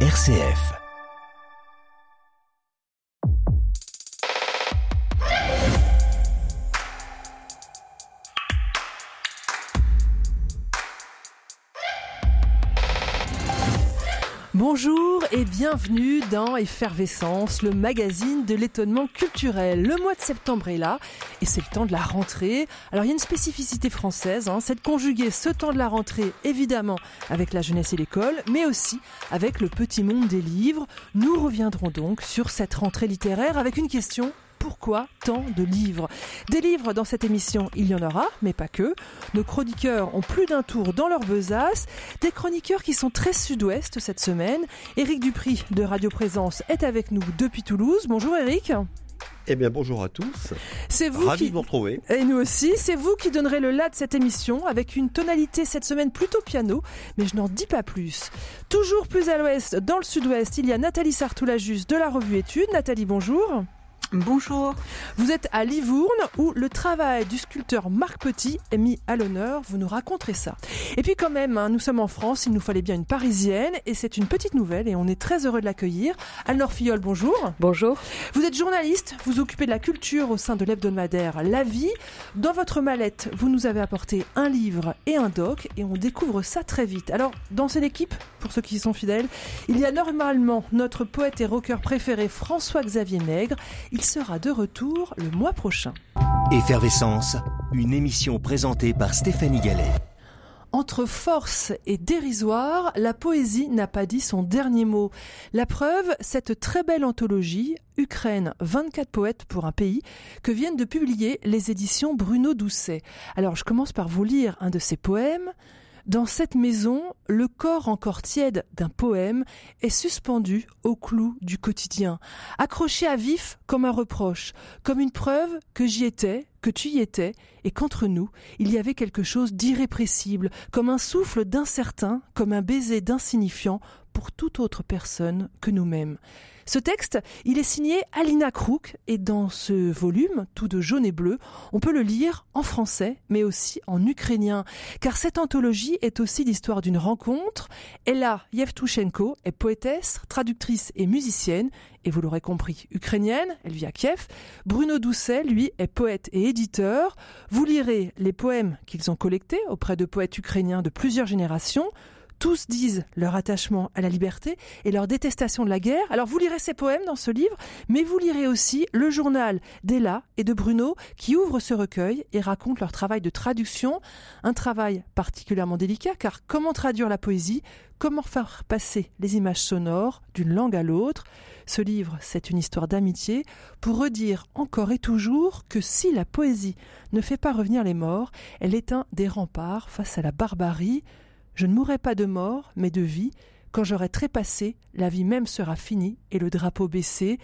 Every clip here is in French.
RCF. Et bienvenue dans Effervescence, le magazine de l'étonnement culturel. Le mois de septembre est là et c'est le temps de la rentrée. Alors il y a une spécificité française, hein, c'est de conjuguer ce temps de la rentrée évidemment avec la jeunesse et l'école, mais aussi avec le petit monde des livres. Nous reviendrons donc sur cette rentrée littéraire avec une question pourquoi tant de livres Des livres dans cette émission, il y en aura, mais pas que. Nos chroniqueurs ont plus d'un tour dans leur besace. Des chroniqueurs qui sont très sud-ouest cette semaine. Éric Dupri de Radio Présence est avec nous depuis Toulouse. Bonjour Éric. Eh bien, bonjour à tous. C'est vous Ravi qui... de vous retrouver. Et nous aussi, c'est vous qui donnerez le là de cette émission avec une tonalité cette semaine plutôt piano, mais je n'en dis pas plus. Toujours plus à l'ouest, dans le sud-ouest, il y a Nathalie Sartoulajus de la revue Études. Nathalie, bonjour. Bonjour. Vous êtes à Livourne où le travail du sculpteur Marc Petit est mis à l'honneur. Vous nous raconterez ça. Et puis quand même, hein, nous sommes en France, il nous fallait bien une parisienne et c'est une petite nouvelle et on est très heureux de l'accueillir. Alnor Fillol, bonjour. Bonjour. Vous êtes journaliste, vous occupez de la culture au sein de l'hebdomadaire La Vie. Dans votre mallette, vous nous avez apporté un livre et un doc et on découvre ça très vite. Alors, dans cette équipe, pour ceux qui y sont fidèles, il y a normalement notre poète et rocker préféré François-Xavier Nègre. Il sera de retour le mois prochain. Effervescence, une émission présentée par Stéphanie Gallet. Entre force et dérisoire, la poésie n'a pas dit son dernier mot. La preuve, cette très belle anthologie, Ukraine, 24 poètes pour un pays, que viennent de publier les éditions Bruno Doucet. Alors je commence par vous lire un de ces poèmes. Dans cette maison, le corps encore tiède d'un poème est suspendu au clou du quotidien, accroché à vif comme un reproche, comme une preuve que j'y étais, que tu y étais, et qu'entre nous, il y avait quelque chose d'irrépressible, comme un souffle d'incertain, comme un baiser d'insignifiant pour toute autre personne que nous-mêmes. Ce texte, il est signé Alina Crook et dans ce volume, tout de jaune et bleu, on peut le lire en français mais aussi en ukrainien car cette anthologie est aussi l'histoire d'une rencontre. Ella Yevtushenko est poétesse, traductrice et musicienne et vous l'aurez compris, ukrainienne, elle vit à Kiev. Bruno Doucet, lui, est poète et éditeur. Vous lirez les poèmes qu'ils ont collectés auprès de poètes ukrainiens de plusieurs générations. Tous disent leur attachement à la liberté et leur détestation de la guerre. Alors vous lirez ces poèmes dans ce livre, mais vous lirez aussi le journal d'Ella et de Bruno qui ouvrent ce recueil et racontent leur travail de traduction. Un travail particulièrement délicat car comment traduire la poésie? Comment faire passer les images sonores d'une langue à l'autre? Ce livre, c'est une histoire d'amitié pour redire encore et toujours que si la poésie ne fait pas revenir les morts, elle est un des remparts face à la barbarie. Je ne mourrai pas de mort, mais de vie. Quand j'aurai trépassé, la vie même sera finie et le drapeau baissé.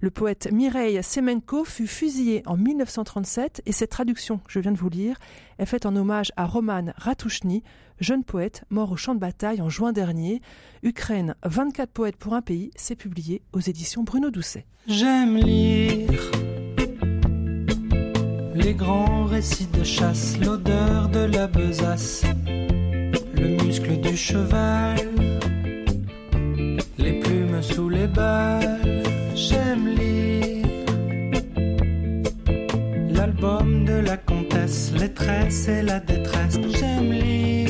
Le poète Mireille Semenko fut fusillé en 1937 et cette traduction je viens de vous lire est faite en hommage à Roman Ratouchny, jeune poète mort au champ de bataille en juin dernier. Ukraine, 24 poètes pour un pays, c'est publié aux éditions Bruno Doucet. J'aime lire les grands récits de chasse, l'odeur de la besace, le muscle du cheval, les plumes sous les balles. J'aime lire l'album de la comtesse, les tresses et la détresse. J'aime lire.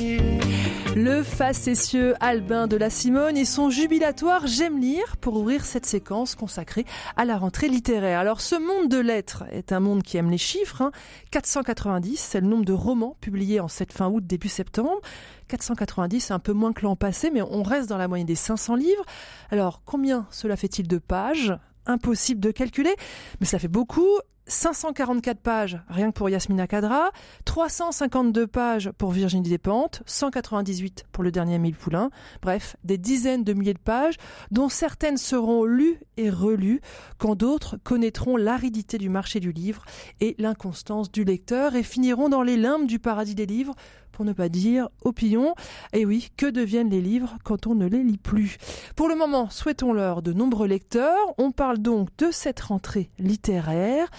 Le facétieux Albin de la Simone et son jubilatoire J'aime lire pour ouvrir cette séquence consacrée à la rentrée littéraire. Alors ce monde de lettres est un monde qui aime les chiffres. Hein. 490, c'est le nombre de romans publiés en cette fin août, début septembre. 490, c'est un peu moins que l'an passé, mais on reste dans la moyenne des 500 livres. Alors combien cela fait-il de pages? Impossible de calculer, mais ça fait beaucoup. 544 pages rien que pour Yasmina Kadra, 352 pages pour Virginie Despentes, 198 pour le dernier Émile Poulain. Bref, des dizaines de milliers de pages dont certaines seront lues et relues quand d'autres connaîtront l'aridité du marché du livre et l'inconstance du lecteur et finiront dans les limbes du paradis des livres pour ne pas dire au pillon. Et oui, que deviennent les livres quand on ne les lit plus? Pour le moment, souhaitons-leur de nombreux lecteurs. On parle donc de cette rentrée littéraire.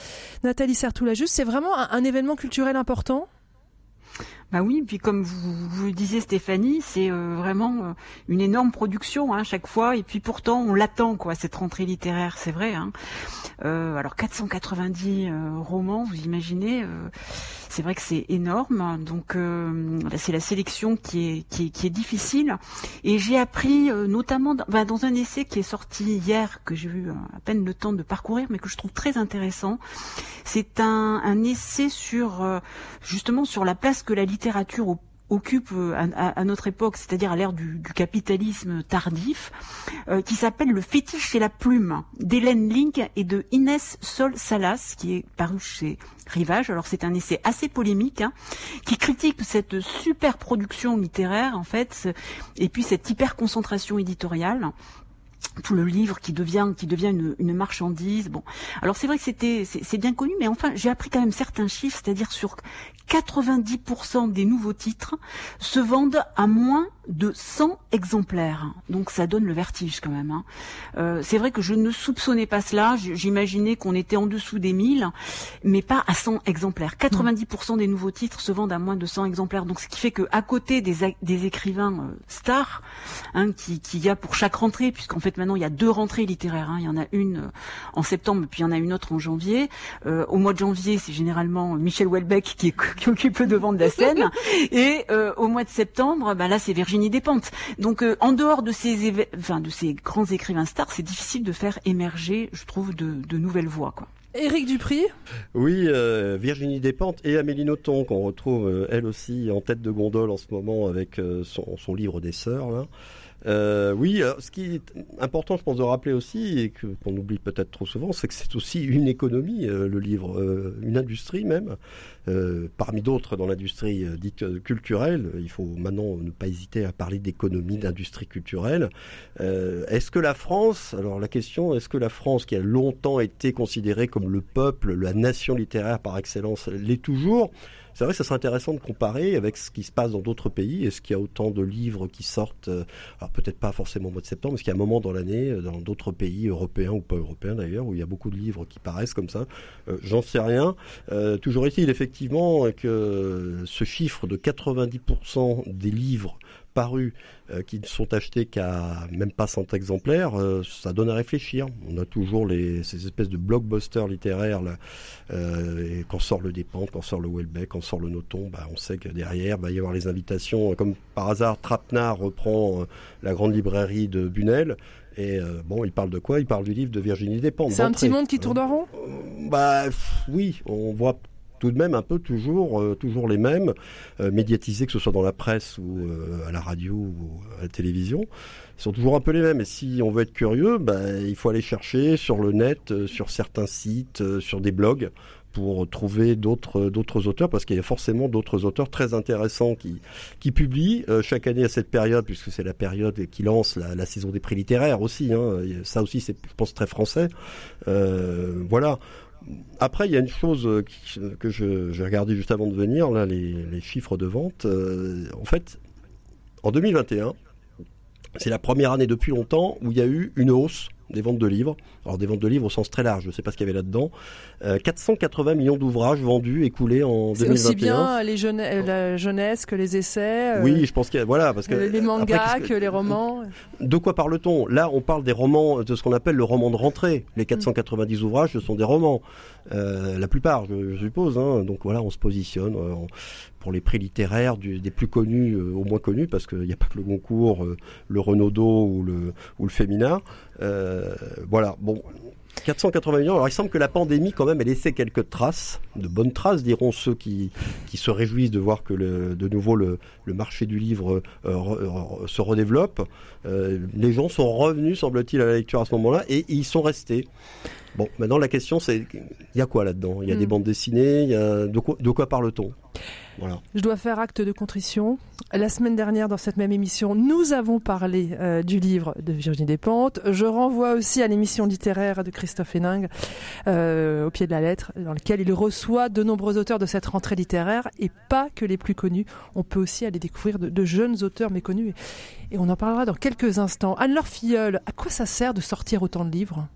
Nathalie Sartoulajus, c'est vraiment un, un événement culturel important? Bah oui, puis comme vous, vous le disiez Stéphanie, c'est euh, vraiment euh, une énorme production hein, chaque fois, et puis pourtant on l'attend quoi cette rentrée littéraire, c'est vrai. Hein. Euh, alors 490 romans, vous imaginez, c'est vrai que c'est énorme. Donc c'est la sélection qui est, qui est, qui est difficile, et j'ai appris notamment dans, bah, dans un essai qui est sorti hier que j'ai eu à peine le temps de parcourir, mais que je trouve très intéressant. C'est un, un essai sur justement sur la place que la littérature littérature occupe euh, à, notre époque, c'est-à-dire à, l'ère du, capitalisme tardif, euh, qui s'appelle Le fétiche et la plume d'Hélène Link et de Inès Sol Salas, qui est paru chez Rivage. Alors c'est un essai assez polémique, hein, qui critique cette super production littéraire en fait, et puis cette hyper concentration éditoriale tout le livre qui devient qui devient une, une marchandise. Bon, alors c'est vrai que c'était c'est bien connu, mais enfin j'ai appris quand même certains chiffres, c'est-à-dire sur 90% des nouveaux titres se vendent à moins de 100 exemplaires. Donc ça donne le vertige quand même. Hein. Euh, c'est vrai que je ne soupçonnais pas cela. J'imaginais qu'on était en dessous des 1000, mais pas à 100 exemplaires. 90% des nouveaux titres se vendent à moins de 100 exemplaires. Donc ce qui fait que à côté des, des écrivains euh, stars, hein, qui, qui y a pour chaque rentrée, puisqu'en fait maintenant il y a deux rentrées littéraires. Hein. Il y en a une euh, en septembre, puis il y en a une autre en janvier. Au mois de janvier, c'est généralement Michel Houellebecq qui, qui occupe devant de la scène, et au mois de septembre, bah là c'est Virginie Despentes. Donc en dehors de ces, enfin, de ces grands écrivains stars, c'est difficile de faire émerger, je trouve, de, de nouvelles voix. Quoi. Éric Dupri? Oui, Virginie Despentes et Amélie Nothomb, qu'on retrouve elle aussi en tête de gondole en ce moment avec son, son livre des sœurs. Là. Euh, oui, ce qui est important, je pense, de rappeler aussi, et qu'on oublie peut-être trop souvent, c'est que c'est aussi une économie, euh, le livre, euh, une industrie même, parmi d'autres dans l'industrie dite culturelle. Il faut maintenant ne pas hésiter à parler d'économie, d'industrie culturelle. est-ce que la France, alors la question, est-ce que la France, qui a longtemps été considérée comme le peuple, la nation littéraire par excellence, l'est toujours? C'est vrai que ça serait intéressant de comparer avec ce qui se passe dans d'autres pays. Est-ce qu'il y a autant de livres qui sortent, euh, alors peut-être pas forcément au mois de septembre, parce qu'il y a un moment dans l'année, euh, dans d'autres pays européens ou pas européens d'ailleurs, où il y a beaucoup de livres qui paraissent comme ça. Euh, j'en sais rien. toujours est-il effectivement que ce chiffre de 90% des livres parus euh, qui ne sont achetés qu'à même pas 100 exemplaires, euh, ça donne à réfléchir. On a toujours les, ces espèces de blockbusters littéraires là, euh, et quand sort le Dépente, quand sort le Welbeck, quand sort le Noton, bah, on sait que derrière il va y avoir les invitations. Comme par hasard, Trapnard reprend la grande librairie de Bunel. Et bon, il parle de quoi? Il parle du livre de Virginie Despentes. C'est un petit monde qui tourne en rond? Bah oui, on voit tout de même un peu toujours, euh, toujours les mêmes, euh, médiatisés, que ce soit dans la presse ou euh, à la radio ou à la télévision. Ils sont toujours un peu les mêmes. Et si on veut être curieux, ben, il faut aller chercher sur le net, sur certains sites, sur des blogs pour trouver d'autres d'autres auteurs parce qu'il y a forcément d'autres auteurs très intéressants qui qui publient chaque année à cette période puisque c'est la période qui lance la, saison des prix littéraires aussi hein. ça aussi c'est je pense très français voilà après, il y a une chose que j'ai regardé juste avant de venir, les, chiffres de vente. Euh, en fait, en 2021, c'est la première année depuis longtemps où il y a eu une hausse des ventes de livres. Alors des ventes de livres au sens très large, je ne sais pas ce qu'il y avait là-dedans. 480 euh, millions d'ouvrages vendus, écoulés en 2021. C'est aussi bien les la jeunesse que les essais. Euh, oui, je pense qu'il y a, voilà, parce que les mangas, que, les romans. De quoi parle-t-on? Là, on parle des romans, de ce qu'on appelle le roman de rentrée. Les 490 ouvrages, ce sont des romans, euh, la plupart, je, suppose. Hein. Donc voilà, on se positionne pour les prix littéraires des plus connus au moins connus, parce qu'il n'y a pas que le Goncourt, le Renaudot ou le ou le Féminin. voilà, bon, 480 millions. Alors il semble que la pandémie, quand même, ait laissé quelques traces, de bonnes traces, diront ceux qui, qui se réjouissent de voir que le, de nouveau le, le, marché du livre euh, se redéveloppe. Euh, les gens sont revenus, semble-t-il, à la lecture à ce moment-là, et ils sont restés. Bon, maintenant la question c'est, il y a quoi là-dedans? Il y a des hmm. bandes dessinées, il y a de quoi, de quoi parle-t-on? Je dois faire acte de contrition. La semaine dernière, dans cette même émission, nous avons parlé euh, du livre de Virginie Despentes. Je renvoie aussi à l'émission littéraire de Christophe Héning, euh, au pied de la lettre, dans lequel il reçoit de nombreux auteurs de cette rentrée littéraire, et pas que les plus connus. On peut aussi aller découvrir de, jeunes auteurs méconnus. Et, on en parlera dans quelques instants. Anne-Laure Filleul, à quoi ça sert de sortir autant de livres?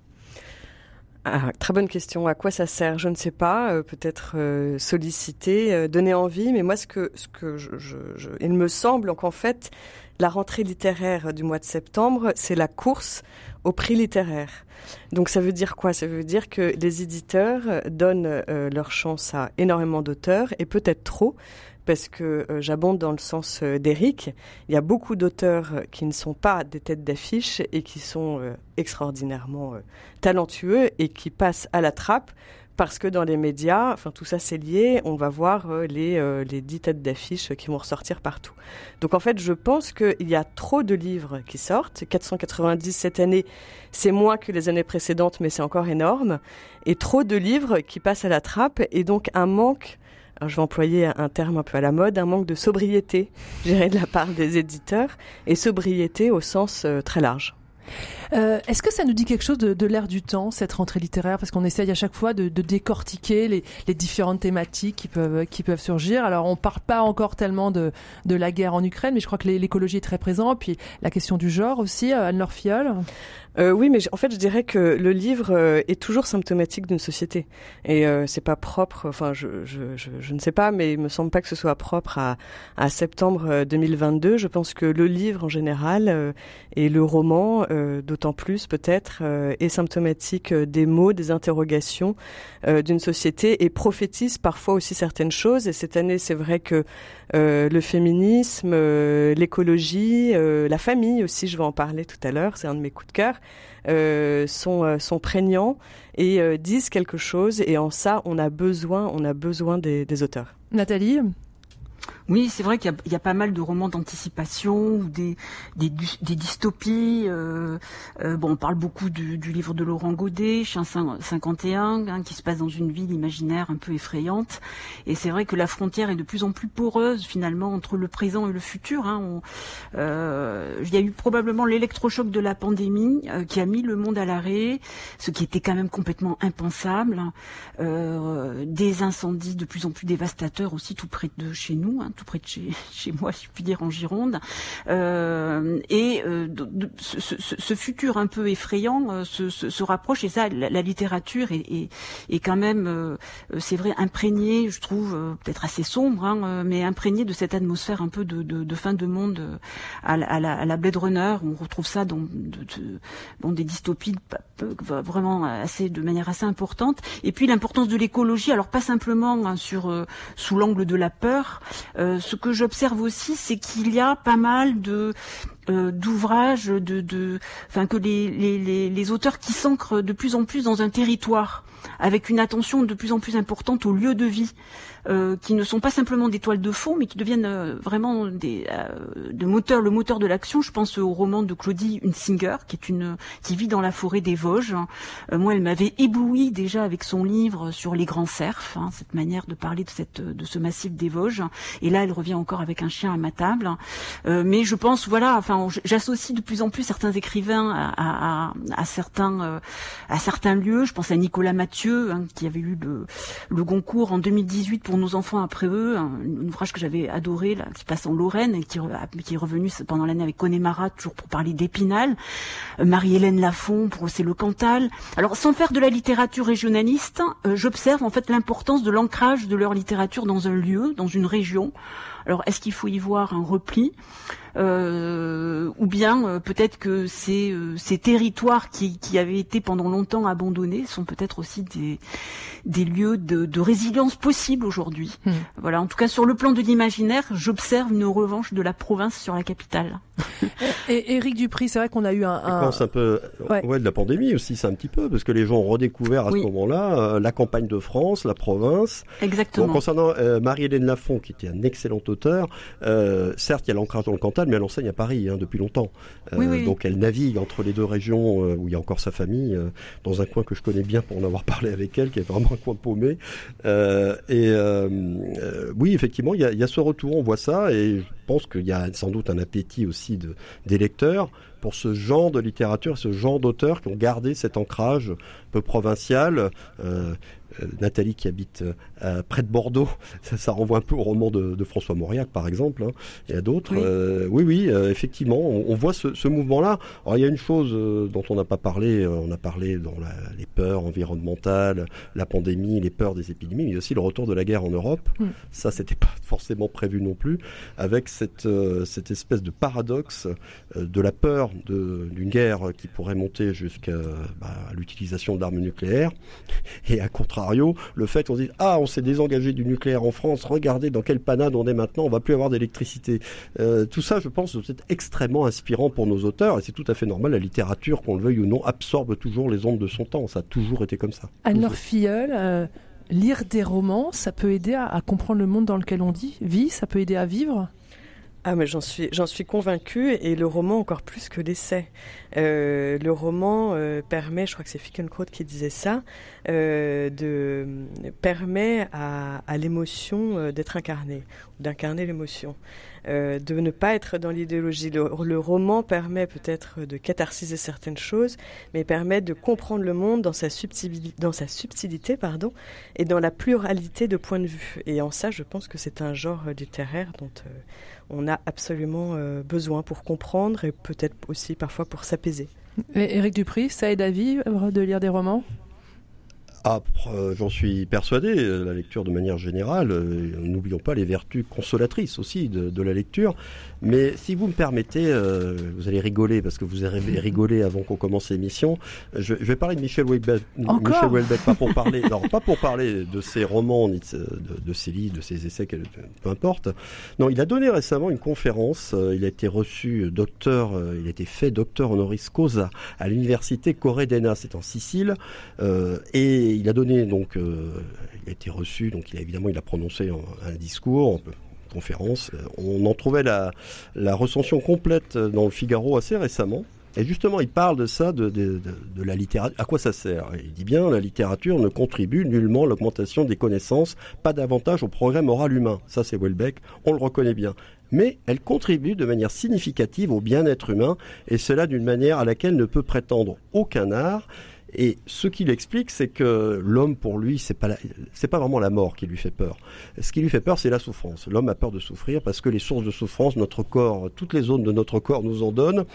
Ah, très bonne question. À quoi ça sert? Je ne sais pas. Euh, peut-être euh, solliciter, euh, donner envie. Mais moi, ce que, ce que je, je, je, il me semble qu'en fait, la rentrée littéraire du mois de septembre, c'est la course au prix littéraire. Donc ça veut dire quoi? Ça veut dire que les éditeurs donnent leur chance à énormément d'auteurs et peut-être trop parce que euh, j'abonde dans le sens euh, d'Eric. Il y a beaucoup d'auteurs euh, qui ne sont pas des têtes d'affiche et qui sont extraordinairement talentueux et qui passent à la trappe parce que dans les médias, enfin tout ça c'est lié, on va voir les, les dix têtes d'affiche qui vont ressortir partout. Donc en fait, je pense qu'il y a trop de livres qui sortent. 490 cette année, c'est moins que les années précédentes, mais c'est encore énorme. Et trop de livres qui passent à la trappe et donc un manque je vais employer un terme un peu à la mode, un manque de sobriété, géré de la part des éditeurs, et sobriété au sens euh, très large. Euh, Est-ce que ça nous dit quelque chose de, de l'ère du temps, cette rentrée littéraire? Parce qu'on essaye à chaque fois de, décortiquer les, différentes thématiques qui peuvent, surgir. Alors, on parle pas encore tellement de, de la guerre en Ukraine, mais je crois que l'écologie est très présente. Puis la question du genre aussi, euh, Anne-Laure Fiol. Euh, oui, mais en fait, je dirais que le livre euh, est toujours symptomatique d'une société. Et euh, c'est pas propre, enfin, je, je, je, je, ne sais pas, mais il me semble pas que ce soit propre à, à septembre 2022. Euh, je pense que le livre en général euh, et le roman, d'autant plus peut-être, est symptomatique des mots, des interrogations d'une société et prophétise parfois aussi certaines choses. Et cette année, c'est vrai que le féminisme, l'écologie, la famille aussi, je vais en parler tout à l'heure, c'est un de mes coups de cœur. Euh, sont, euh, sont prégnants et euh, disent quelque chose. Et en ça, on a besoin, on a besoin des auteurs. Nathalie oui, c'est vrai qu'il y, y, a pas mal de romans d'anticipation ou des, des, des dystopies. Euh, euh, bon, on parle beaucoup du, du, livre de Laurent Godet, Chien 51, hein, qui se passe dans une ville imaginaire un peu effrayante. Et c'est vrai que la frontière est de plus en plus poreuse finalement entre le présent et le futur. Hein. On, euh, il y a eu probablement l'électrochoc de la pandémie euh, qui a mis le monde à l'arrêt, ce qui était quand même complètement impensable. Euh, des incendies de plus en plus dévastateurs aussi tout près de chez nous. Hein tout près de chez, chez moi, si je puis dire, en Gironde. Euh, et euh, ce, ce, ce, futur un peu effrayant euh, se, se, se, rapproche. Et ça, la, la littérature est, est, est, quand même, euh, c'est vrai, imprégnée, je trouve, euh, peut-être assez sombre, hein, mais imprégnée de cette atmosphère un peu de, de, de fin de monde à la, à, la, à la, Blade Runner. On retrouve ça dans bon, des dystopies vraiment assez, de manière assez importante. Et puis l'importance de l'écologie, alors pas simplement hein, sur sous l'angle de la peur, euh, ce que j'observe aussi, c'est qu'il y a pas mal de euh, d'ouvrages, de, de, enfin que les, les, les auteurs qui s'ancrent de plus en plus dans un territoire, avec une attention de plus en plus importante au lieu de vie euh, qui ne sont pas simplement des toiles de fond, mais qui deviennent euh, vraiment des euh, de moteur, le moteur de l'action. Je pense au roman de Claudie Unsinger, qui est une qui vit dans la forêt des Vosges. Euh, moi, elle m'avait ébloui déjà avec son livre sur les grands cerfs, hein, cette manière de parler de cette de ce massif des Vosges. Et là, elle revient encore avec un chien à ma table. Euh, mais je pense, voilà, enfin, j'associe de plus en plus certains écrivains à, à, à certains à certains lieux. Je pense à Nicolas Mathieu, hein, qui avait eu le, Goncourt en 2018 pour nos enfants après eux, un, ouvrage que j'avais adoré, là, qui se passe en Lorraine et qui, qui est revenu pendant l'année avec Connemara, toujours pour parler d'Épinal. Euh, Marie-Hélène Lafont pour C'est le Cantal. Alors, sans faire de la littérature régionaliste, euh, j'observe en fait l'importance de l'ancrage de leur littérature dans un lieu, dans une région. Alors, est-ce qu'il faut y voir un repli euh, ou bien euh, peut-être que ces, euh, ces territoires qui, qui, avaient été pendant longtemps abandonnés sont peut-être aussi des, des lieux de, de résilience possible aujourd'hui. Mmh. Voilà, en tout cas sur le plan de l'imaginaire, j'observe une revanche de la province sur la capitale. Et Éric Dupri, c'est vrai qu'on a eu un, un... un peu ouais. ouais. de la pandémie aussi, c'est un petit peu parce que les gens ont redécouvert à oui. ce moment-là euh, la campagne de France, la province. Exactement. Bon, concernant euh, Marie-Hélène Lafont, qui était un excellent auteur, euh, certes il y a l'ancrage dans le Cantal, mais elle enseigne à Paris hein, depuis longtemps. Oui, oui. Donc elle navigue entre les deux régions où il y a encore sa famille, dans un coin que je connais bien pour en avoir parlé avec elle, qui est vraiment un coin paumé. et oui, effectivement, il y, a, il y a ce retour, on voit ça, et je pense qu'il y a sans doute un appétit aussi de, des lecteurs pour ce genre de littérature, ce genre d'auteurs qui ont gardé cet ancrage un peu provincial. Euh, Nathalie qui habite près de Bordeaux, ça, renvoie un peu au roman de, François Mauriac, par exemple, hein, et à d'autres. Oui. oui, effectivement, on, voit ce, mouvement-là. Alors, il y a une chose dont on n'a pas parlé, on a parlé dans les peurs environnementales, la pandémie, les peurs des épidémies, mais aussi le retour de la guerre en Europe. Mm. Ça, c'était pas forcément prévu non plus, avec cette, cette espèce de paradoxe de la peur d'une guerre qui pourrait monter jusqu'à bah, l'utilisation d'armes nucléaires, et à contrario, le fait qu'on dit ah on s'est désengagé du nucléaire en France, regardez dans quelle panade on est maintenant, on va plus avoir d'électricité. Euh, tout ça, je pense, c'est extrêmement inspirant pour nos auteurs, et c'est tout à fait normal. La littérature, qu'on le veuille ou non, absorbe toujours les ondes de son temps. Ça a toujours été comme ça. Anne-Laure Filleul, euh, lire des romans, ça peut aider à, comprendre le monde dans lequel on vit, ça peut aider à vivre? Ah mais j'en suis j'en convaincue et le roman encore plus que l'essai. Euh, le roman euh, permet, je crois que c'est Fickenkraut qui disait ça, euh, de permet à, l'émotion d'être incarnée, d'incarner l'émotion, euh, de ne pas être dans l'idéologie. Le, roman permet peut-être de catharsiser certaines choses, mais permet de comprendre le monde dans sa subtilité, dans sa subtilité pardon, et dans la pluralité de points de vue. Et en ça, je pense que c'est un genre littéraire dont on a absolument euh, besoin pour comprendre et peut-être aussi parfois pour s'apaiser. Éric Dupri, ça aide à vivre de lire des romans? Ah, euh, j'en suis persuadé, la lecture de manière générale, euh, n'oublions pas les vertus consolatrices aussi de, la lecture. Mais si vous me permettez, euh, vous allez rigoler parce que vous avez rigolé avant qu'on commence l'émission. Je, vais parler de Michel Houellebecq, Michel Houellebecq, pas pour parler, non, pas pour parler de ses romans, ni de, ses livres, de ses essais, peu importe. Non, il a donné récemment une conférence. il a été reçu docteur, il a été fait docteur honoris causa à l'université Corredena, c'est en Sicile, et il a donné donc, euh, il a été reçu, donc il a évidemment il a prononcé un, discours, conférence. On en trouvait la, recension complète dans le Figaro assez récemment. Et justement, il parle de ça, de, la littérature. À quoi ça sert? Il dit bien, la littérature ne contribue nullement à l'augmentation des connaissances, pas davantage au progrès moral humain. Ça, c'est Welbeck, on le reconnaît bien. Mais elle contribue de manière significative au bien-être humain, et cela d'une manière à laquelle ne peut prétendre aucun art. Et ce qu'il explique, c'est que l'homme, pour lui, c'est pas pas vraiment la mort qui lui fait peur. Ce qui lui fait peur, c'est la souffrance. L'homme a peur de souffrir parce que les sources de souffrance, notre corps, toutes les zones de notre corps nous en donnent,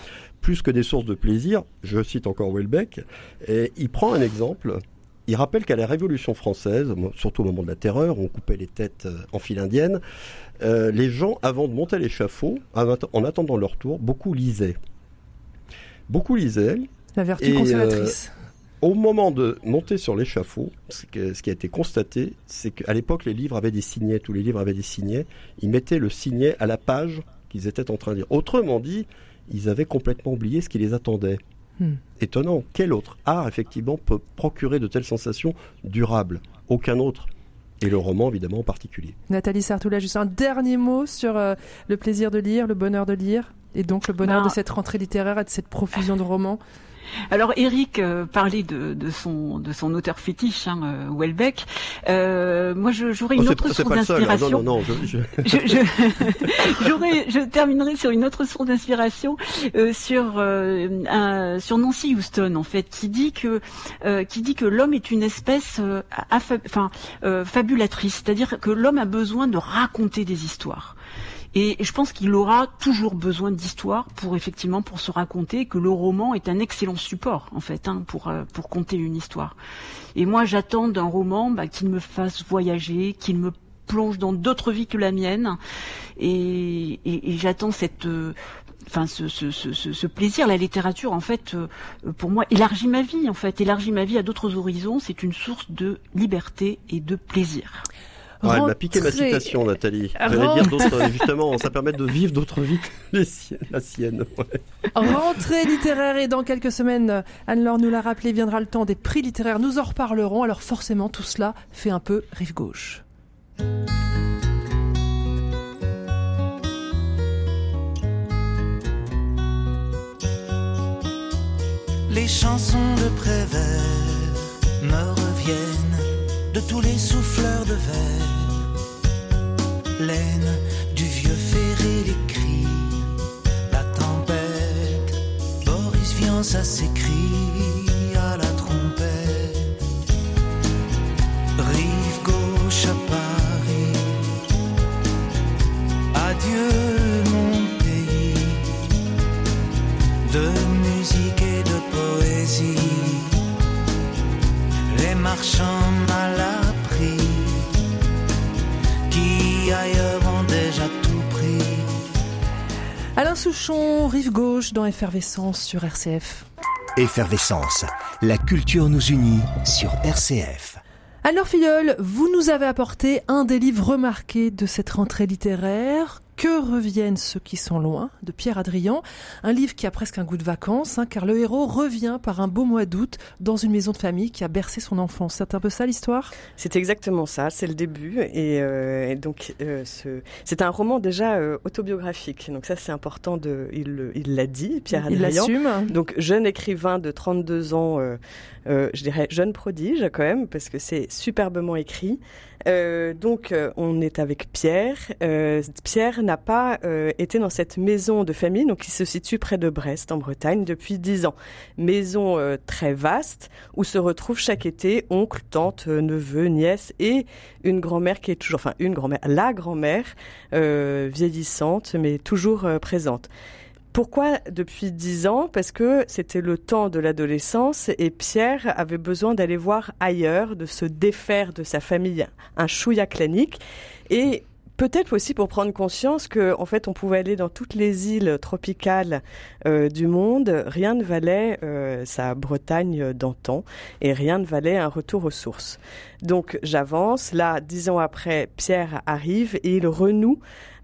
plus que des sources de plaisir. Je cite encore Welbeck. Et il prend un exemple. Il rappelle qu'à la Révolution française, surtout au moment de la Terreur, on coupait les têtes euh, en file indienne. Euh, les gens, avant de monter à l'échafaud, en attendant leur tour, beaucoup lisaient. Beaucoup lisaient. La vertu consolatrice. Euh, au moment de monter sur l'échafaud, ce, qui a été constaté, c'est qu'à l'époque, les livres avaient des signets, tous les livres avaient des signets. Ils mettaient le signet à la page qu'ils étaient en train de lire. Autrement dit, ils avaient complètement oublié ce qui les attendait. Hmm. Étonnant. Quel autre art, effectivement, peut procurer de telles sensations durables? Aucun autre. Et le roman, évidemment, en particulier. Nathalie Sartoula, juste un dernier mot sur euh, le plaisir de lire, le bonheur de lire, et donc le bonheur ben, de cette rentrée littéraire et de cette profusion de romans. Alors Eric euh, parlait de, de, son de son auteur fétiche, hein, euh, Welbeck. Euh, moi, j'aurais une oh, autre source d'inspiration. Non, non, non, je, je... je, je terminerai sur une autre source d'inspiration euh, sur un, sur Nancy Houston en fait, qui dit que qui dit que l'homme est une espèce enfin fabulatrice, c'est-à-dire que l'homme a besoin de raconter des histoires. Et je pense qu'il aura toujours besoin d'histoire pour effectivement pour se raconter que le roman est un excellent support en fait hein, pour euh, pour conter une histoire. Et moi j'attends d'un roman bah, qu'il me fasse voyager, qu'il me plonge dans d'autres vies que la mienne, et, et, j'attends cette euh, enfin ce, ce, ce, ce, plaisir. La littérature, en fait, euh, pour moi, élargit ma vie. En fait, élargit ma vie à d'autres horizons. C'est une source de liberté et de plaisir. Ah, elle m'a piqué ma citation, Nathalie. J'allais dire d'autres, justement, ça permet de vivre d'autres vies que la sienne. Rentrée littéraire et dans quelques semaines, Anne-Laure nous l'a rappelé, viendra le temps des prix littéraires. Nous en reparlerons. Alors forcément, tout cela fait un peu rive gauche. Les chansons de Prévert me reviennent de tous les souffleurs de verre laine du vieux ferré, les cris, la tempête. Boris vient, ça s'écrit Souchon, rive gauche dans Effervescence sur RCF. Effervescence, la culture nous unit sur RCF. Alors Filleul, vous nous avez apporté un des livres remarqués de cette rentrée littéraire, que reviennent ceux qui sont loin de Pierre Adrian, un livre qui a presque un goût de vacances, hein, car le héros revient par un beau mois d'août dans une maison de famille qui a bercé son enfance. C'est un peu ça l'histoire? C'est exactement ça, c'est le début. Et, euh, et donc, euh, ce, c'est un roman déjà euh, autobiographique. Donc ça, c'est important, de, il l'a dit, Pierre Il Adrian. l'assume. Donc jeune écrivain de 32 ans, euh, euh, je dirais jeune prodige quand même, parce que c'est superbement écrit. Euh, donc euh, on est avec Pierre. Euh, Pierre n'a pas euh, été dans cette maison de famille, donc qui se situe près de Brest en Bretagne depuis 10 ans. Maison très vaste où se retrouvent chaque été oncle, tante, neveu, nièce et une grand-mère qui est toujours, enfin une grand-mère, la grand-mère vieillissante mais toujours présente. Pourquoi depuis dix ans? Parce que c'était le temps de l'adolescence et Pierre avait besoin d'aller voir ailleurs, de se défaire de sa famille, un chouïa clanique. Et peut-être aussi pour prendre conscience que en fait on pouvait aller dans toutes les îles tropicales euh, du monde, rien ne valait euh, sa Bretagne d'antan et rien ne valait un retour aux sources. Donc j'avance, là dix ans après, Pierre arrive et il renoue,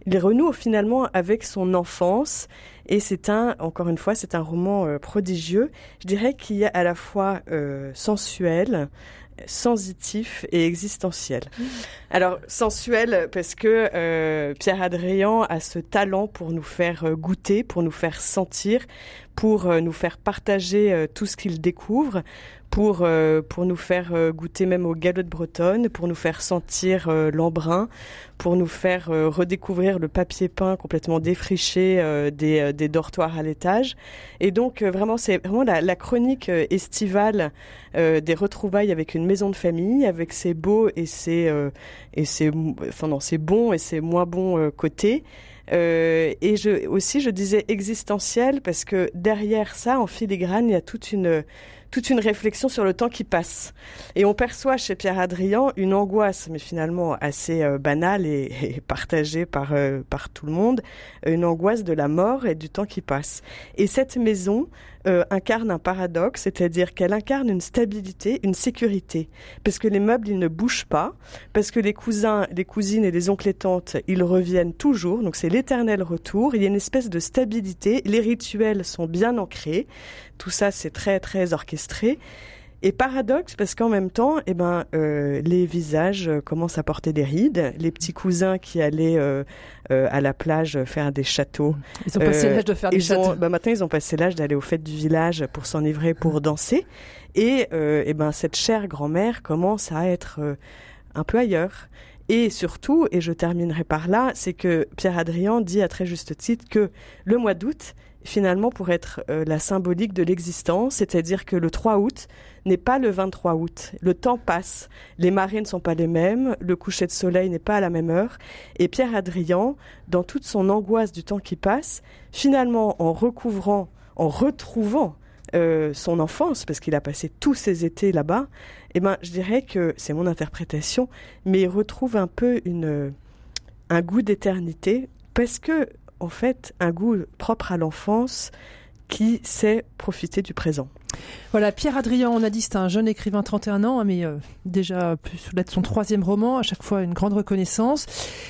il renoue finalement avec son enfance et c'est un, encore une fois, c'est un roman euh, prodigieux. Je dirais qu'il est à la fois euh, sensuel, sensitif et existentiel. Alors sensuel parce que euh, Pierre Adrian a ce talent pour nous faire euh, goûter, pour nous faire sentir, pour euh, nous faire partager euh, tout ce qu'il découvre, pour euh, pour nous faire goûter même aux galottes bretonnes, pour nous faire sentir l'embrun, pour nous faire redécouvrir le papier peint complètement défriché des, des dortoirs à l'étage. Et donc vraiment c'est vraiment la, la chronique estivale des retrouvailles avec une maison de famille, avec ses beaux et ses et ses enfin non ses bons et ses moins bons côtés. Euh, et je, aussi, je disais existentiel parce que derrière ça, en filigrane, il y a toute une, toute une réflexion sur le temps qui passe. Et on perçoit chez Pierre Adrian une angoisse, mais finalement assez euh, banale et, partagée par, euh, par tout le monde, une angoisse de la mort et du temps qui passe. Et cette maison euh, incarne un paradoxe, c'est-à-dire qu'elle incarne une stabilité, une sécurité, parce que les meubles, ils ne bougent pas, parce que les cousins, les cousines et les oncles et tantes, ils reviennent toujours, donc c'est l'éternel retour, il y a une espèce de stabilité, les rituels sont bien ancrés, tout ça c'est très très orchestré. Et paradoxe parce qu'en même temps, eh ben, euh, les visages euh, commencent à porter des rides. Les petits cousins qui allaient euh, à la plage faire des châteaux. Ils ont passé l'âge de faire des ont, châteaux. bah, maintenant, ils ont passé l'âge d'aller aux fêtes du village pour s'enivrer, pour danser. Et, eh ben, cette chère grand-mère commence à être un peu ailleurs. Et surtout, et je terminerai par là, c'est que Pierre Adrian dit à très juste titre que le mois d'août, finalement, pour être euh, la symbolique de l'existence, c'est-à-dire que le 3 août n'est pas le 23 août. Le temps passe, les marées ne sont pas les mêmes, le coucher de soleil n'est pas à la même heure. Et Pierre Adrian, dans toute son angoisse du temps qui passe, finalement, en recouvrant, en retrouvant euh, son enfance, parce qu'il a passé tous ses étés là-bas, eh ben, je dirais que c'est mon interprétation, mais il retrouve un peu une, un goût d'éternité, parce que, en fait, un goût propre à l'enfance qui sait profiter du présent. Voilà, Pierre Adrian, on a dit c'est un jeune écrivain 31 ans, hein, mais euh, déjà sous son troisième roman, à chaque fois une grande reconnaissance.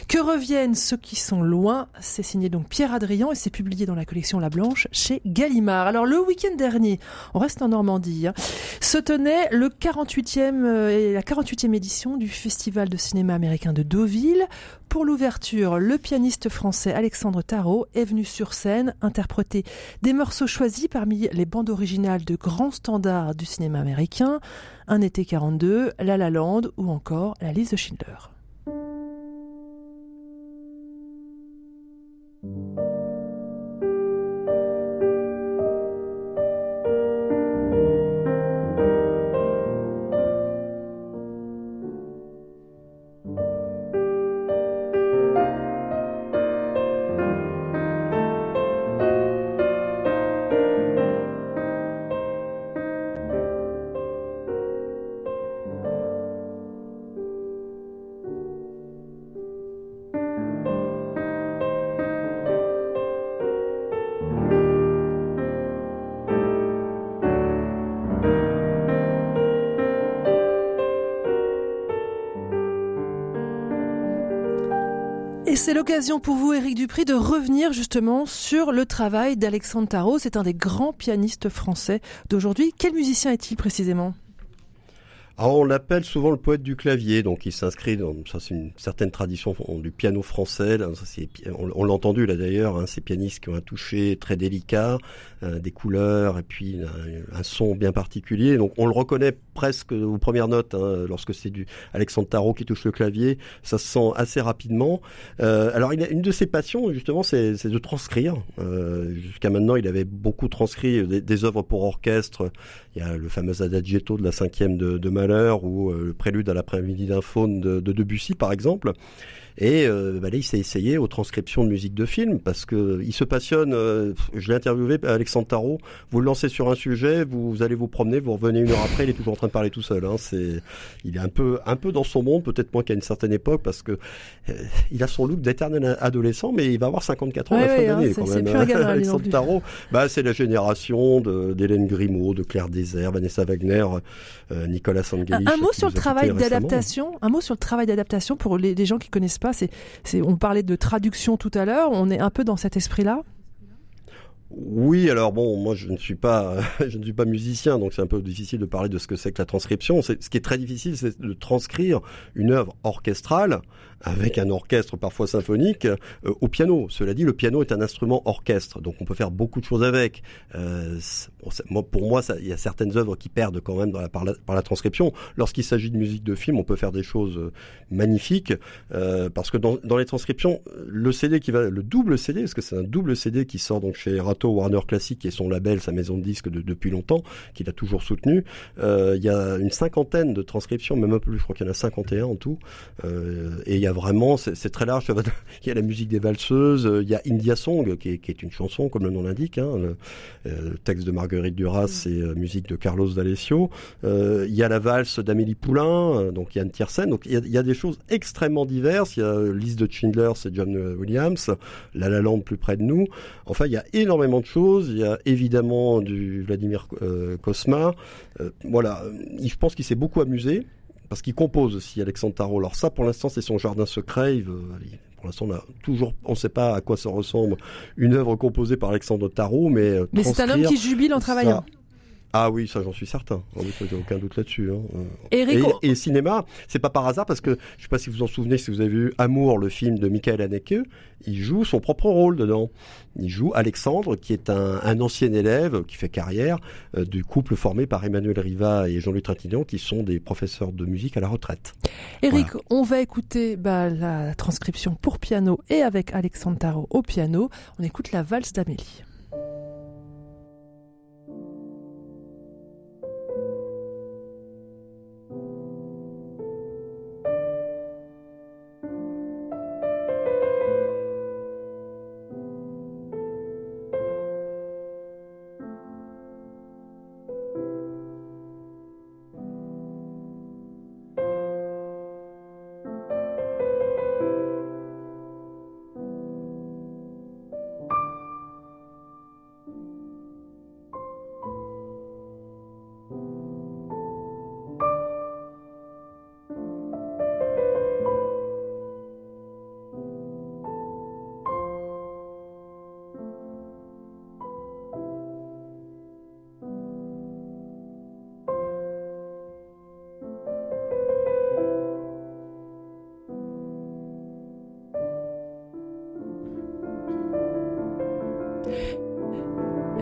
Que reviennent ceux qui sont loin, c'est signé donc Pierre Adrian et c'est publié dans la collection La Blanche chez Gallimard. Alors le week-end dernier, on reste en Normandie, hein, se tenait le 48e euh, la 48e édition du Festival de cinéma américain de Deauville. Pour l'ouverture, le pianiste français Alexandre Tarot est venu sur scène interpréter des morceaux choisis parmi les bandes originales de grands standards du cinéma américain, Un été 42, La La Land ou encore La liste de Schindler. C'est l'occasion pour vous, Éric Dupri, de revenir justement sur le travail d'Alexandre Tarot. C'est un des grands pianistes français d'aujourd'hui. Quel musicien est-il précisément? Alors, on l'appelle souvent le poète du clavier, donc il s'inscrit dans ça c'est une certaine tradition du piano français. On, l'a entendu là d'ailleurs, hein, ces pianistes qui ont un toucher très délicat, euh, des couleurs et puis un, un, son bien particulier. Donc on le reconnaît presque aux premières notes hein, lorsque c'est du Alexandre Tarot qui touche le clavier, ça se sent assez rapidement. Euh, alors il a une de ses passions justement, c'est de transcrire. Euh, Jusqu'à maintenant, il avait beaucoup transcrit des, des, œuvres pour orchestre. Il y a le fameux Adagietto de la cinquième de, de ou euh, le prélude à l'après-midi d'un faune de, de, Debussy par exemple. Et euh, bah là, il s'est essayé aux transcriptions de musique de film parce que il se passionne. Euh, je l'ai interviewé, Alexandre Tarot. Vous le lancez sur un sujet, vous, vous, allez vous promener, vous revenez une heure après, il est toujours en train de parler tout seul. Hein. C'est, il est un peu, un peu dans son monde, peut-être moins qu'à une certaine époque, parce que euh, il a son look d'éternel adolescent, mais il va avoir 54 ans ouais, à la fin ouais, d'année hein, quand même. plus gamin, Alexandre Tarot, bah c'est la génération d'Hélène Grimaud, de Claire Désert, Vanessa Wagner, euh, Nicolas Sangelis. Un, un mot sur le travail d'adaptation. Un mot sur le travail d'adaptation pour les, les gens qui connaissent pas. On parlait de traduction tout à l'heure, on est un peu dans cet esprit-là? Oui, alors bon, moi je ne suis pas, je ne suis pas musicien, donc c'est un peu difficile de parler de ce que c'est que la transcription. Ce qui est très difficile, c'est de transcrire une œuvre orchestrale avec un orchestre parfois symphonique euh, au piano. Cela dit, le piano est un instrument orchestre, donc on peut faire beaucoup de choses avec. Euh, pour moi, il y a certaines œuvres qui perdent quand même par, la, transcription. Lorsqu'il s'agit de musique de film, on peut faire des choses euh, magnifiques parce que dans, dans, les transcriptions, le CD qui va, le double CD, parce que c'est un double CD qui sort donc chez Warner Classic, qui est son label, sa maison de disques de, depuis longtemps, qu'il a toujours soutenu. Euh, il y a une cinquantaine de transcriptions, même un peu plus, je crois qu'il y en a 51 en tout, et il y a vraiment, c'est très large. Il y a la musique des valseuses, il y a India Song, qui est, qui est une chanson, comme le nom l'indique. Hein, le, euh, texte de Marguerite Duras mm. et euh, musique de Carlos D'Alessio. Euh, il y a la valse d'Amélie Poulain, euh, donc Yann Tiersen. Donc il y, a, il y, a, des choses extrêmement diverses. Il y a Lise de Schindler, c'est John Williams. La La Land plus près de nous. Enfin, il y a énormément de choses. Il y a évidemment du Vladimir Kosma. voilà, je pense qu'il s'est beaucoup amusé parce qu'il compose aussi Alexandre Tarot. Alors ça, pour l'instant, c'est son jardin secret. Il veut, il, pour l'instant, on a toujours, on ne sait pas à quoi ça ressemble une œuvre composée par Alexandre Tarot, mais euh, mais c'est un homme qui jubile en travaillant. Ça, ah oui, ça j'en suis certain. Ah oui, il n'y a aucun doute là-dessus. Hein. Eric, et, et, cinéma, c'est pas par hasard parce que je sais pas si vous en souvenez, si vous avez vu Amour, le film de Michael Haneke, il joue son propre rôle dedans. Il joue Alexandre, qui est un, un ancien élève qui fait carrière euh, du couple formé par Emmanuel Riva et Jean-Louis Trintignant, qui sont des professeurs de musique à la retraite. Eric, voilà. on va écouter bah, la transcription pour piano et avec Alexandre Tarot au piano. On écoute la valse d'Amélie.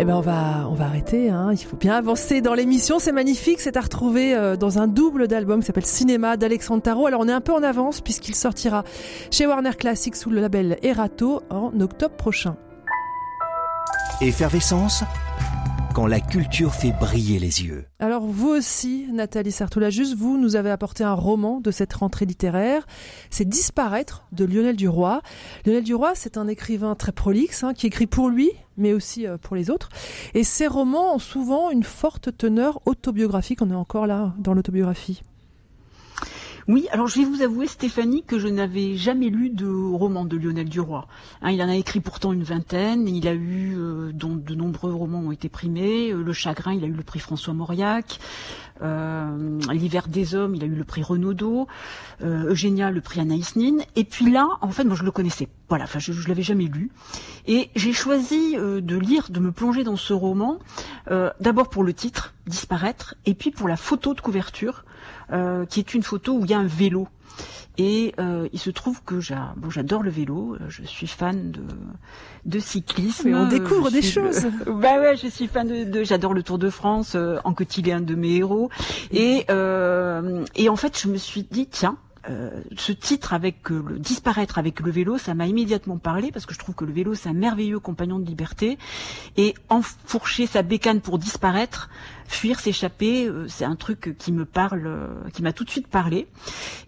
Eh ben on va on va arrêter. Hein. Il faut bien avancer dans l'émission. C'est magnifique. C'est à retrouver euh, dans un double d'album qui s'appelle Cinéma d'Alexandre Tarot. Alors on est un peu en avance puisqu'il sortira chez Warner Classics sous le label Erato en octobre prochain. Effervescence quand la culture fait briller les yeux. Alors vous aussi, Nathalie Sartoulajus, vous nous avez apporté un roman de cette rentrée littéraire. C'est Disparaître de Lionel Duroy. Lionel Duroy, c'est un écrivain très prolixe hein, qui écrit pour lui, mais aussi euh, pour les autres. Et ses romans ont souvent une forte teneur autobiographique. On est encore là dans l'autobiographie. Oui, alors je vais vous avouer, Stéphanie, que je n'avais jamais lu de roman de Lionel Duroy. Hein, il en a écrit pourtant une vingtaine. Il a eu, euh, dont de nombreux romans ont été primés. Euh, le Chagrin, il a eu le prix François Mauriac. Euh, L'hiver des hommes, il a eu le prix Renaudot. Euh, Eugénia, le prix Anaïs Nin. Et puis là, en fait, moi je le connaissais. Voilà, enfin je, je l'avais jamais lu. Et j'ai choisi de lire, de me plonger dans ce roman, d'abord pour le titre, Disparaître, et puis pour la photo de couverture, euh, qui est une photo où il y a un vélo. Et euh, il se trouve que bon, j'adore le vélo, je suis fan de, de cyclisme. Mais on découvre des choses. bah ouais, je suis fan de, de j'adore le Tour de France. Euh, est un de mes héros. Et euh, et en fait, je me suis dit tiens, euh, ce titre avec euh, le disparaître avec le vélo, ça m'a immédiatement parlé parce que je trouve que le vélo c'est un merveilleux compagnon de liberté et enfourcher sa bécane pour disparaître, fuir, s'échapper, euh, c'est un truc qui me parle, qui m'a tout de suite parlé.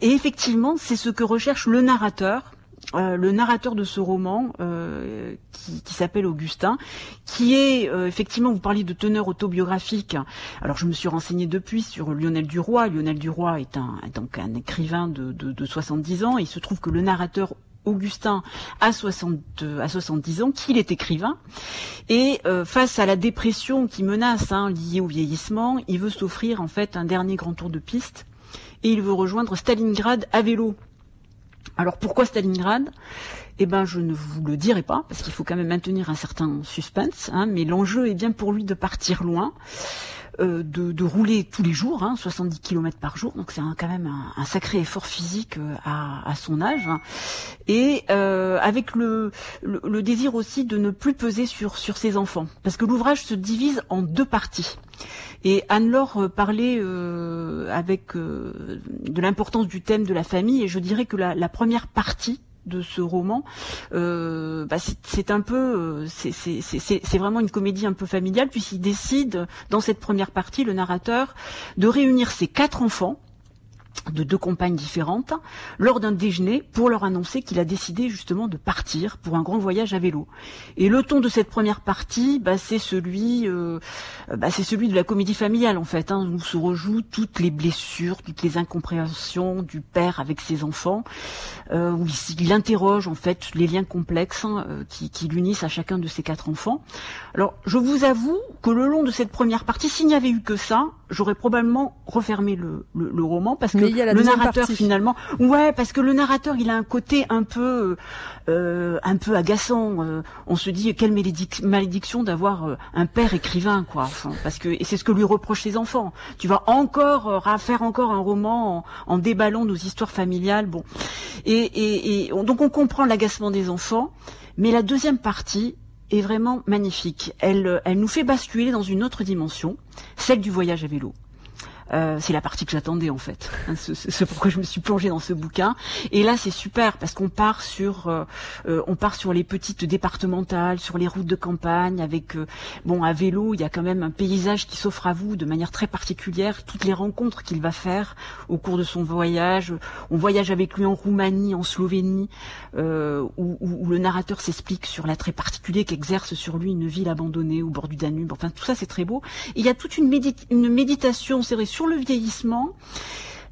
Et effectivement, c'est ce que recherche le narrateur euh, le narrateur de ce roman, euh, qui, s'appelle Augustin, qui est euh, effectivement, vous parliez de teneur autobiographique. Alors je me suis renseignée depuis sur Lionel Duroy. Lionel Duroy est un donc un écrivain de, de, de 70 ans. Il se trouve que le narrateur Augustin a 60 à 70 ans, qu'il est écrivain, et face à la dépression qui menace, hein, liée au vieillissement, il veut s'offrir en fait un dernier grand tour de piste, et il veut rejoindre Stalingrad à vélo. Alors pourquoi Stalingrad? Eh ben je ne vous le dirai pas parce qu'il faut quand même maintenir un certain suspense. Hein, mais l'enjeu est bien pour lui de partir loin. Euh, de, rouler tous les jours, hein, 70 km par jour, donc c'est quand même un, sacré effort physique euh, à, son âge, hein. Et euh, avec le, désir aussi de ne plus peser sur, sur ses enfants, parce que l'ouvrage se divise en deux parties. Et Anne-Laure parlait avec de l'importance du thème de la famille, et je dirais que la première partie de ce roman, euh, bah c'est un peu, euh, c'est vraiment une comédie un peu familiale puisqu'il décide dans cette première partie, le narrateur, de réunir ses quatre enfants de deux compagnes différentes lors d'un déjeuner pour leur annoncer qu'il a décidé justement de partir pour un grand voyage à vélo. Et le ton de cette première partie, bah, c'est celui, euh, bah, c'est celui de la comédie familiale en fait, hein, où se rejouent toutes les blessures, toutes les incompréhensions du père avec ses enfants, euh, où il, interroge en fait les liens complexes hein, euh, qui, qui l'unissent à chacun de ses quatre enfants. Alors, je vous avoue que le long de cette première partie, s'il n'y avait eu que ça, j'aurais probablement refermé le, le, roman parce que le narrateur finalement, ouais, parce que le narrateur, il a un côté un peu, euh, un peu agaçant. Euh, on se dit quelle malédiction d'avoir euh, un père écrivain, quoi. parce que et c'est ce que lui reprochent ses enfants. Tu vas encore faire encore un roman en, en, déballant nos histoires familiales, bon. Et, et, et donc on comprend l'agacement des enfants, mais la deuxième partie est vraiment magnifique. Elle, elle nous fait basculer dans une autre dimension, celle du voyage à vélo. Euh, c'est la partie que j'attendais en fait. Hein, c'est pourquoi je me suis plongée dans ce bouquin. Et là, c'est super parce qu'on part sur, euh, euh, on part sur les petites départementales, sur les routes de campagne, avec bon à vélo, il y a quand même un paysage qui s'offre à vous de manière très particulière. Toutes les rencontres qu'il va faire au cours de son voyage. On voyage avec lui en Roumanie, en Slovénie, où, où, le narrateur s'explique sur l'attrait particulier qu'exerce sur lui une ville abandonnée au bord du Danube. Enfin, tout ça, c'est très beau. il y a toute une, une méditation, c'est sur le vieillissement,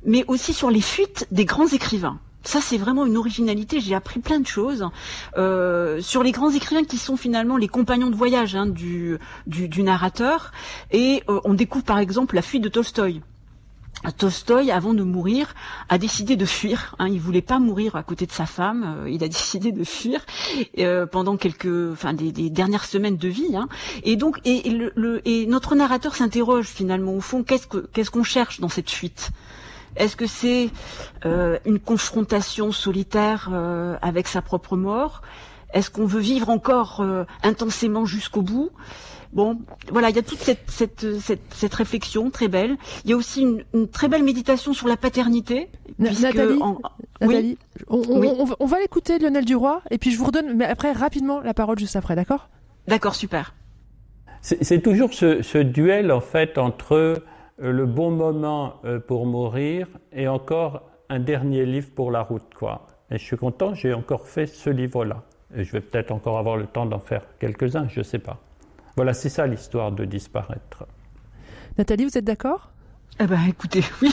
mais aussi sur les fuites des grands écrivains. Ça, c'est vraiment une originalité. J'ai appris plein de choses euh, sur les grands écrivains qui sont finalement les compagnons de voyage hein, du, du, narrateur. Et euh, on découvre par exemple la fuite de Tolstoï. Tolstoï, avant de mourir, a décidé de fuir. Hein, il voulait pas mourir à côté de sa femme. Euh, il a décidé de fuir euh, pendant quelques, enfin, des, dernières semaines de vie. Hein. Et donc, et, notre narrateur s'interroge finalement au fond, qu'est-ce que qu'est-ce qu'on cherche dans cette fuite? Est-ce que c'est euh, une confrontation solitaire avec sa propre mort? Est-ce qu'on veut vivre encore intensément jusqu'au bout? Bon, voilà, il y a toute cette, cette, cette, réflexion très belle. Il y a aussi une, très belle méditation sur la paternité. Nathalie, Nathalie on, va l'écouter, Lionel Duroy, et puis je vous redonne, mais après, rapidement, la parole juste après, d'accord? D'accord, super. C'est toujours ce, ce, duel, en fait, entre euh, le bon moment euh, pour mourir et encore un dernier livre pour la route, quoi. Et je suis content, j'ai encore fait ce livre-là. Et je vais peut-être encore avoir le temps d'en faire quelques-uns, je ne sais pas. Voilà, c'est ça l'histoire de disparaître. Nathalie, vous êtes d'accord? Eh ben, écoutez, oui,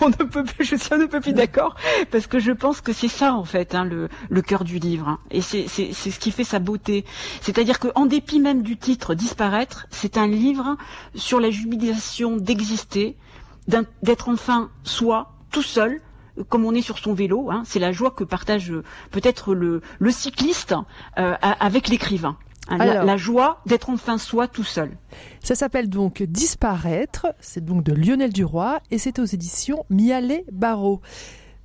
on ne peut plus, je suis un ne peu plus d'accord, parce que je pense que c'est ça en fait, hein, le, le cœur du livre, hein. et c'est ce qui fait sa beauté. C'est-à-dire qu'en dépit même du titre disparaître, c'est un livre sur la jubilation d'exister, d'être enfin soi, tout seul, comme on est sur son vélo. Hein. c'est la joie que partage peut-être le, le cycliste euh, avec l'écrivain. Hein, la, joie d'être enfin soi tout seul. Ça s'appelle donc Disparaître, c'est donc de Lionel Duroy et c'est aux éditions Mialet Barreau.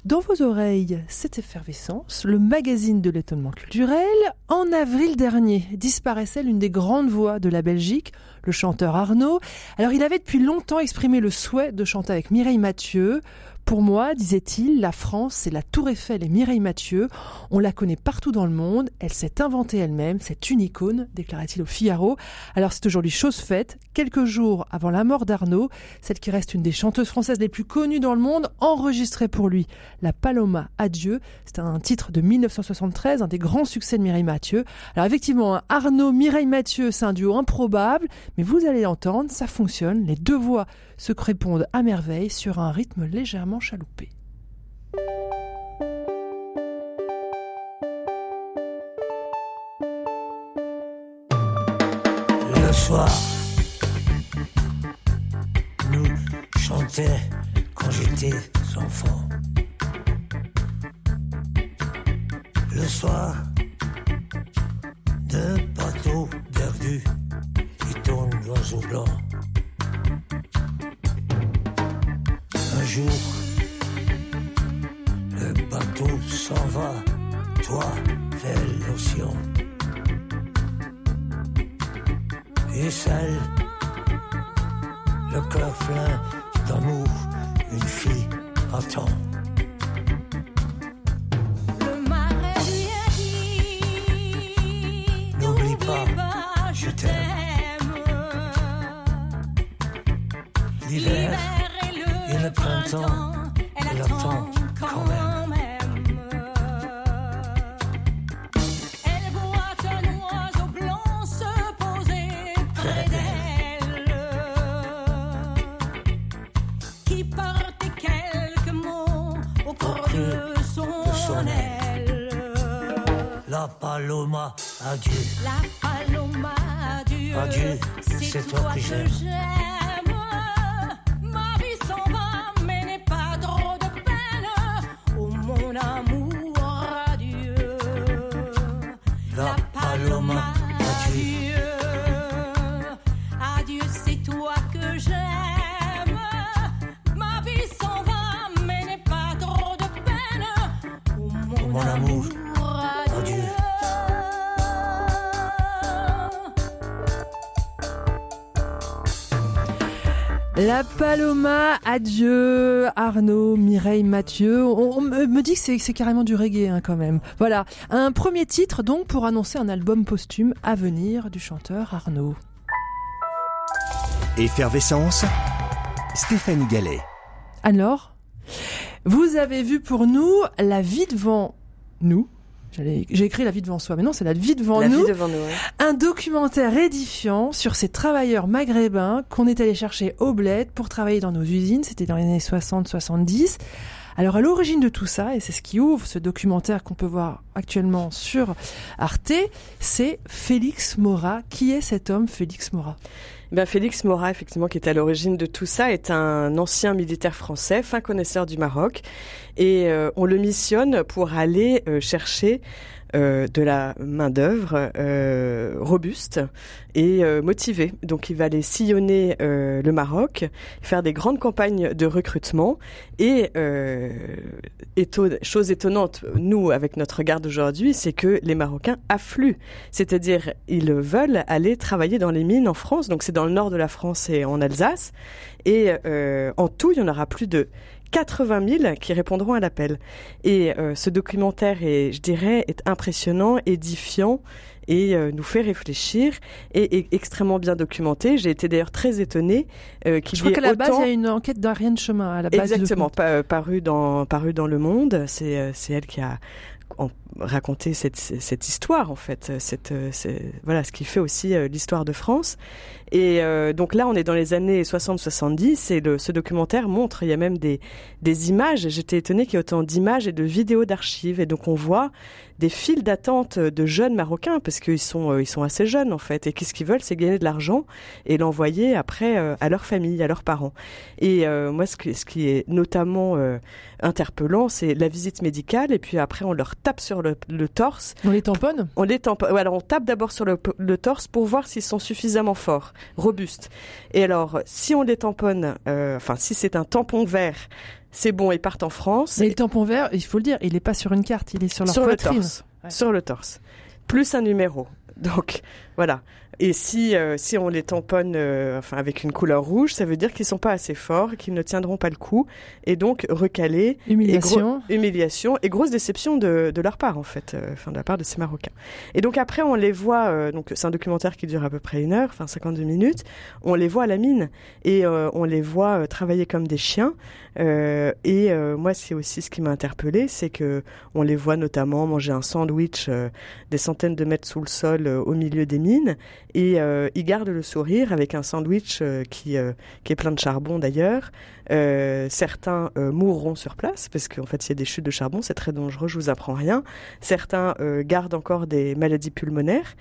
Dans vos oreilles, cette effervescence, le magazine de l'étonnement culturel, en avril dernier, disparaissait l'une des grandes voix de la Belgique, le chanteur Arnaud. Alors il avait depuis longtemps exprimé le souhait de chanter avec Mireille Mathieu. Pour moi, disait-il, la France, c'est la Tour Eiffel et Mireille Mathieu. On la connaît partout dans le monde. Elle s'est inventée elle-même. C'est une icône, déclarait-il au Figaro. Alors c'est aujourd'hui chose faite. Quelques jours avant la mort d'Arnaud, celle qui reste une des chanteuses françaises les plus connues dans le monde, enregistrait pour lui La Paloma Adieu. C'est un titre de 1973, un des grands succès de Mireille Mathieu. Alors effectivement, Arnaud, Mireille Mathieu, c'est un duo improbable, mais vous allez l'entendre, ça fonctionne. Les deux voix se répondent à merveille sur un rythme légèrement chaloupé. Le soir, nous chantions quand j'étais enfant. Le soir, de bateau perdu qui tourne l'oiseau blanc. Jour, le bateau s'en va, toi, vers l'océan. Et celle, le cœur plein d'amour, une fille attend. Au creux de son aile. La paloma, adieu. La paloma, adieu. Adieu, c'est toi que j'aime. Paloma, adieu, Arnaud, Mireille, Mathieu. On, me dit que c'est carrément du reggae hein, quand même. Voilà, un premier titre donc pour annoncer un album posthume à venir du chanteur Arnaud. Effervescence, Stéphanie Gallet. Alors, vous avez vu pour nous La vie devant nous j'ai écrit La vie devant soi, mais non, c'est La vie devant nous. Un documentaire édifiant sur ces travailleurs maghrébins qu'on est allé chercher au bled pour travailler dans nos usines. C'était dans les années 60-70. Alors à l'origine de tout ça, et c'est ce qui ouvre ce documentaire qu'on peut voir actuellement sur Arte, c'est Félix Mora. Qui est cet homme, Félix Mora? Ben Félix Mora, effectivement, qui est à l'origine de tout ça, est un ancien militaire français, fin connaisseur du Maroc, et euh, on le missionne pour aller euh, chercher de la main d'œuvre euh, robuste et euh, motivée. Donc il va aller sillonner le Maroc, faire des grandes campagnes de recrutement et chose étonnante, nous avec notre regard d'aujourd'hui, c'est que les Marocains affluent, c'est-à-dire ils veulent aller travailler dans les mines en France. Donc c'est dans le nord de la France et en Alsace. Et en tout, il y en aura plus de 80 000 qui répondront à l'appel. Et euh, ce documentaire est, je dirais, est impressionnant, édifiant et euh, nous fait réfléchir et, extrêmement bien documenté. J'ai été d'ailleurs très étonnée euh, qu'il y ait Je crois qu'à la base, il y a une enquête d'Ariane Chemin à la base. Exactement, paru dans paru dans Le Monde. C'est c'est elle qui a raconté cette, cette histoire en fait, cette, voilà ce qui fait aussi l'histoire de France. Et euh, donc là, on est dans les années 60-70 et le, ce documentaire montre, il y a même des, des images. J'étais étonnée qu'il y ait autant d'images et de vidéos d'archives. Et donc on voit des files d'attente de jeunes Marocains parce qu'ils sont euh, ils sont assez jeunes en fait. Et qu'est-ce qu'ils veulent? C'est gagner de l'argent et l'envoyer après euh, à leur famille à leurs parents. Et euh, moi ce, que, ce qui est notamment euh, interpellant c'est la visite médicale. Et puis après on leur tape sur le, le torse. On les tamponne? On les tamponne. Alors on tape d'abord sur le, le torse pour voir s'ils sont suffisamment forts robustes et alors si on les tamponne euh, enfin si c'est un tampon vert c'est bon ils partent en France Mais le tampon vert, il faut le dire, il est pas sur une carte, il est sur leur sur le torse. Ouais. Sur le torse. Plus un numéro. Donc voilà. Et si euh, si on les tamponne euh, enfin avec une couleur rouge, ça veut dire qu'ils sont pas assez forts, qu'ils ne tiendront pas le coup et donc recalés et Humiliation. humiliation et grosse déception de, de leur part en fait, euh, enfin de la part de ces Marocains. Et donc après on les voit donc c'est un documentaire qui dure à peu près une heure, enfin 52 minutes. On les voit à la mine et on les voit travailler comme des chiens. Et moi c'est aussi ce qui m'a interpellé, c'est que on les voit notamment manger un sandwich des centaines de mètres sous le sol au milieu des mines et euh, ils gardent le sourire avec un sandwich euh, qui euh, qui est plein de charbon d'ailleurs. Euh, certains mourront sur place parce qu'en fait il y a des chutes de charbon, c'est très dangereux, je vous apprends rien. Certains gardent encore des maladies pulmonaires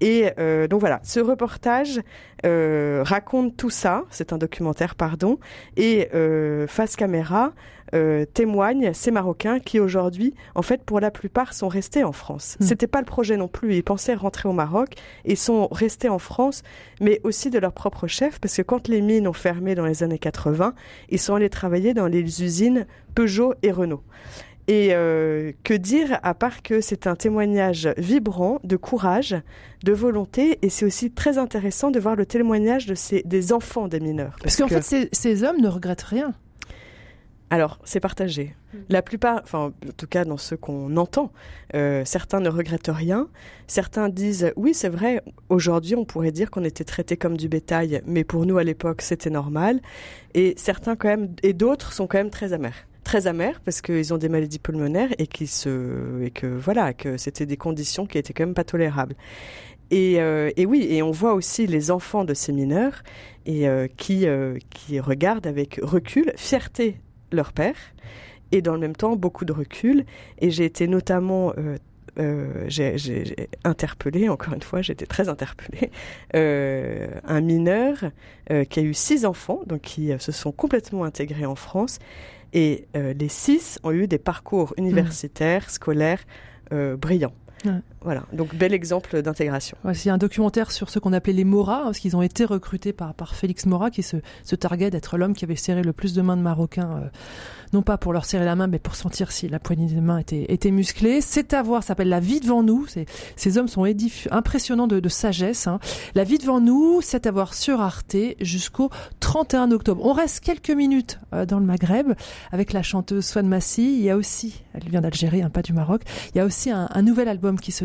et donc voilà, ce reportage raconte tout ça. C'est un documentaire, pardon, et face caméra euh, témoignent ces Marocains qui aujourd'hui, en fait, pour la plupart, sont restés en France. Mm. C'était pas le projet non plus. Ils pensaient rentrer au Maroc et sont restés en France, mais aussi de leur propre chef, parce que quand les mines ont fermé dans les années 80, ils sont allés travailler dans les usines Peugeot et Renault. Et euh, que dire à part que c'est un témoignage vibrant de courage, de volonté, et c'est aussi très intéressant de voir le témoignage de ces, des enfants des mineurs. Parce qu'en que- fait, ces, ces hommes ne regrettent rien. Alors, c'est partagé. La plupart, enfin, en tout cas dans ceux qu'on entend, euh, certains ne regrettent rien. Certains disent, oui, c'est vrai, aujourd'hui, on pourrait dire qu'on était traités comme du bétail, mais pour nous, à l'époque, c'était normal. Et certains, quand même, et d'autres sont quand même très amers. Très amers parce qu'ils ont des maladies pulmonaires et, se, et que, voilà, que c'était des conditions qui étaient quand même pas tolérables. Et, euh, oui, et on voit aussi les enfants de ces mineurs et euh, qui, qui regardent avec recul, fierté leur père, et dans le même temps beaucoup de recul. Et j'ai été notamment euh, euh, j'ai interpellé, encore une fois, été très interpellée, euh, un mineur euh, qui a eu six enfants, donc qui euh, se sont complètement intégrés en France, et les six ont eu des parcours universitaires, scolaires brillants. Ouais. Voilà, donc bel exemple d'intégration. Ouais, un documentaire sur ce qu'on appelait les Moras, hein, parce qu'ils ont été recrutés par, par Félix Mora, qui se, se targuait d'être l'homme qui avait serré le plus de mains de Marocains, euh, non pas pour leur serrer la main, mais pour sentir si la poignée des mains était, était musclée. C'est à voir, s'appelle La vie devant nous. Ces hommes sont impressionnants de, de sagesse. hein. La vie devant nous, c'est à voir sur Arte jusqu'au 31 octobre. On reste quelques minutes euh, dans le Maghreb avec la chanteuse Swan Massi. Il y a aussi, elle vient d'Algérie, hein, pas du Maroc, il y a aussi un, un nouvel album qui se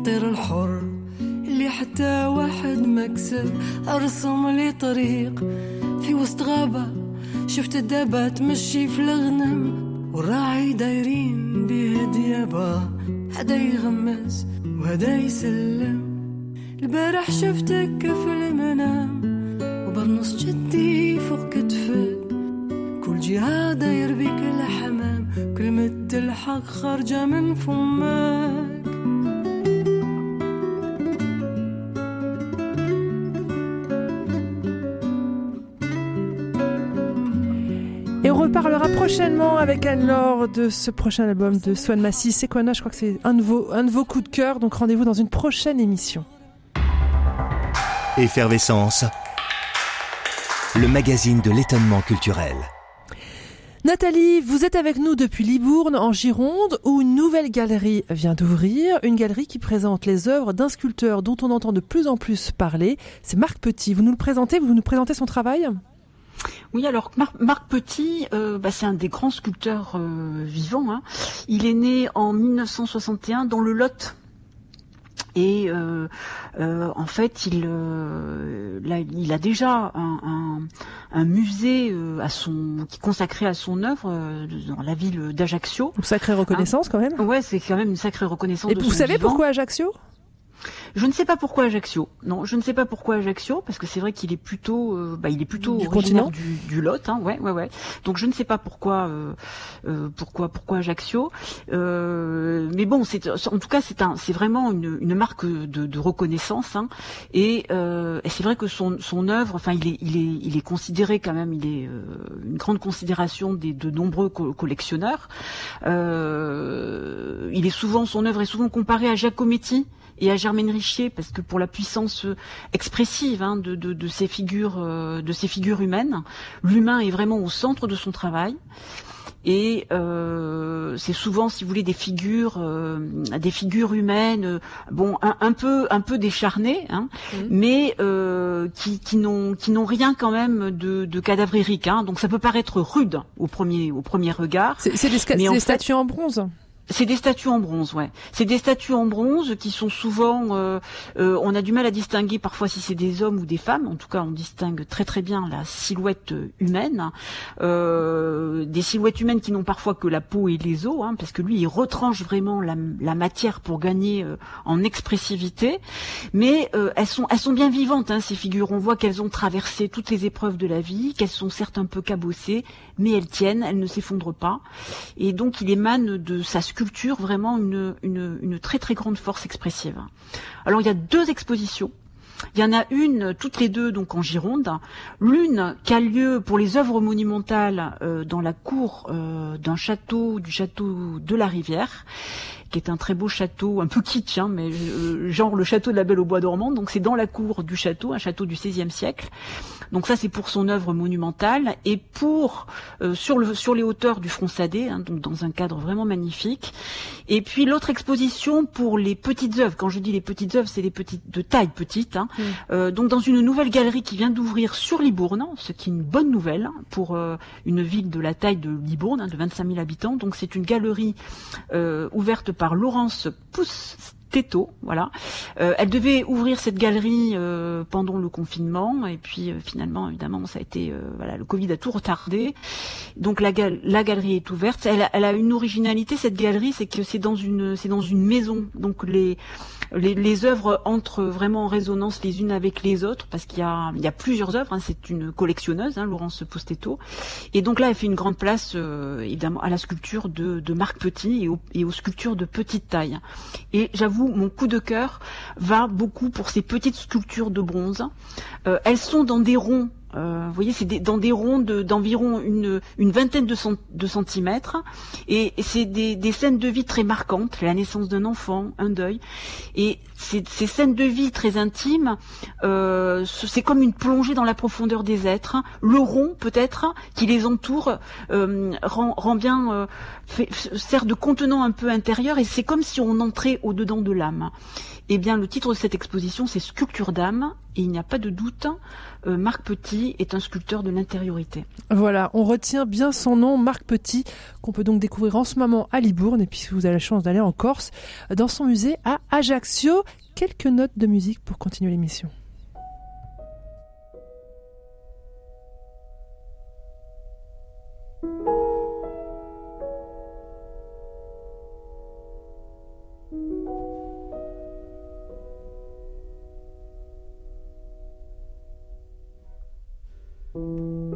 كطير الحر اللي حتى واحد ما كسب. أرسم لي طريق في وسط غابة. شفت الدابة تمشي في الغنم والراعي دايرين بيه ديابة. هدا يغمس وهدا يسلم. البارح شفتك في المنام وبرنص جدي فوق كتفك كل جهة داير بيك الحمام كلمة الحق خارجة من فمك reparlera prochainement avec Anne-Laure de ce prochain album de Swan Massy. C'est quoi, Je crois que c'est un de vos, un de vos coups de cœur. Donc rendez-vous dans une prochaine émission. Effervescence, le magazine de l'étonnement culturel. Nathalie, vous êtes avec nous depuis Libourne, en Gironde, où une nouvelle galerie vient d'ouvrir. Une galerie qui présente les œuvres d'un sculpteur dont on entend de plus en plus parler. C'est Marc Petit. Vous nous le présentez? Vous nous présentez son travail? Oui, alors Marc, Marc Petit, euh, bah, c'est un des grands sculpteurs euh, vivants. hein. Il est né en 1961 dans le Lot. Et euh, en fait, il, là, il a déjà un, un- un musée à son, qui est consacré à son œuvre dans la ville d'Ajaccio. Une sacrée reconnaissance quand même. Ouais, c'est quand même une sacrée reconnaissance. Et de vous son savez vivant. pourquoi Ajaccio? Je ne sais pas pourquoi Ajaccio. Non, je ne sais pas pourquoi Ajaccio, parce que c'est vrai qu'il est plutôt, euh, bah, il est plutôt Du continent du, du Lot, hein, ouais, ouais, ouais. Donc je ne sais pas pourquoi, euh, euh, pourquoi, pourquoi Ajaccio. Euh, mais bon, c'est, en tout cas, c'est un, c'est vraiment une, une marque de, de reconnaissance. Hein, et, euh, et c'est vrai que son, son œuvre, enfin, il est, il est, il est considéré quand même, il est euh, une grande considération des, de nombreux co- collectionneurs. Euh, il est souvent, son œuvre est souvent comparée à Giacometti et à Germaine Richier parce que pour la puissance euh, expressive hein, de, de, de ces figures euh, de ces figures humaines, l'humain est vraiment au centre de son travail. Et euh, c'est souvent, si vous voulez, des figures, euh, des figures humaines, euh, bon, un, un peu, un peu décharnées, hein, mais euh, qui, qui n'ont, qui n'ont rien quand même de, de cadavérique. Hein, donc ça peut paraître rude au premier, au premier regard. C'est des, Mais en des fait- statues en bronze. C'est des statues en bronze, ouais. C'est des statues en bronze qui sont souvent, euh, euh, on a du mal à distinguer parfois si c'est des hommes ou des femmes. En tout cas, on distingue très très bien la silhouette humaine, Euh, des silhouettes humaines qui n'ont parfois que la peau et les os, hein, parce que lui, il retranche vraiment la, matière pour gagner en expressivité. Mais elles sont, elles sont bien vivantes, hein, ces figures. On voit qu'elles ont traversé toutes les épreuves de la vie, qu'elles sont certes un peu cabossées, mais elles tiennent, elles ne s'effondrent pas. Et donc, il émane de sa sculpture vraiment une, très très grande force expressive. Alors, il y a deux expositions. Il y en a une, toutes les deux, donc en Gironde. L'une qui a lieu pour les œuvres monumentales euh, dans la cour euh, d'un château, du château de la Rivière, qui est un très beau château, un peu kitsch, hein, mais euh, genre le château de la Belle au Bois dormant. Donc c'est dans la cour du château, un château du XVIe siècle. Donc ça c'est pour son œuvre monumentale et pour euh, sur le sur les hauteurs du front Sadé, hein, donc dans un cadre vraiment magnifique. Et puis l'autre exposition pour les petites œuvres. Quand je dis les petites œuvres, c'est les petites de taille petite. hein. Euh, donc dans une nouvelle galerie qui vient d'ouvrir sur Libourne, ce qui est une bonne nouvelle hein, pour euh, une ville de la taille de Libourne, hein, de 25 000 habitants. Donc c'est une galerie euh, ouverte par Laurence Poustetto, voilà. Euh, elle devait ouvrir cette galerie euh, pendant le confinement et puis euh, finalement évidemment ça a été euh, voilà le Covid a tout retardé. Donc la, gal- la galerie est ouverte. Elle a, elle a une originalité cette galerie, c'est que c'est dans une c'est dans une maison. Donc les les, les œuvres entrent vraiment en résonance les unes avec les autres parce qu'il y a, il y a plusieurs œuvres. hein. c'est une collectionneuse, hein, Laurence Postetto. Et donc là, elle fait une grande place euh, évidemment à la sculpture de, de Marc Petit et, et aux sculptures de petite taille. Et j'avoue, mon coup de cœur va beaucoup pour ces petites sculptures de bronze. Euh, elles sont dans des ronds. Euh, vous voyez, c'est dans des ronds de- d'environ une, vingtaine de, cent- de centimètres, et, c'est des, scènes de vie très marquantes, la naissance d'un enfant, un deuil, et ces, ces scènes de vie très intimes, euh, ce- c'est comme une plongée dans la profondeur des êtres. Le rond, peut-être, qui les entoure, euh, rend, bien, sert de contenant un peu intérieur, et c'est comme si on entrait au-dedans de l'âme. Eh bien, le titre de cette exposition, c'est Sculpture d'âme, et il n'y a pas de doute, euh, Marc Petit est un sculpteur de l'intériorité. Voilà, on retient bien son nom, Marc Petit, qu'on peut donc découvrir en ce moment à Libourne, et puis si vous avez la chance d'aller en Corse, dans son musée à Ajaccio. Quelques notes de musique pour continuer l'émission. Música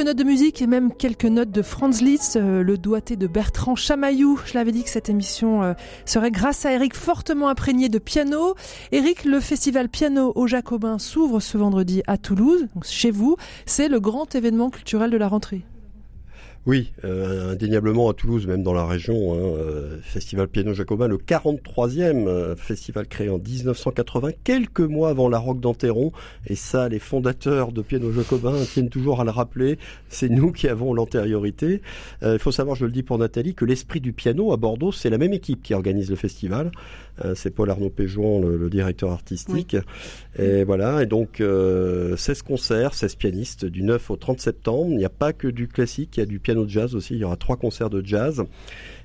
Quelques notes de musique et même quelques notes de Franz Liszt, euh, le doigté de Bertrand Chamaillou. Je l'avais dit que cette émission euh, serait grâce à Eric fortement imprégné de piano. Eric, le festival piano au Jacobin s'ouvre ce vendredi à Toulouse, chez vous. C'est le grand événement culturel de la rentrée. Oui, euh, indéniablement à Toulouse, même dans la région, hein, euh, Festival Piano Jacobin, le 43e euh, festival créé en 1980, quelques mois avant la Roque d'Anteron. Et ça, les fondateurs de Piano Jacobin tiennent toujours à le rappeler. C'est nous qui avons l'antériorité. Il faut savoir, je le dis pour Nathalie, que l'esprit du piano à Bordeaux, c'est la même équipe qui organise le festival. C'est Paul Arnaud Péjouan, le, le directeur artistique. Et voilà, et donc euh, 16 concerts, 16 pianistes du 9 au 30 septembre. Il n'y a pas que du classique, il y a du piano de jazz aussi. Il y aura trois concerts de jazz.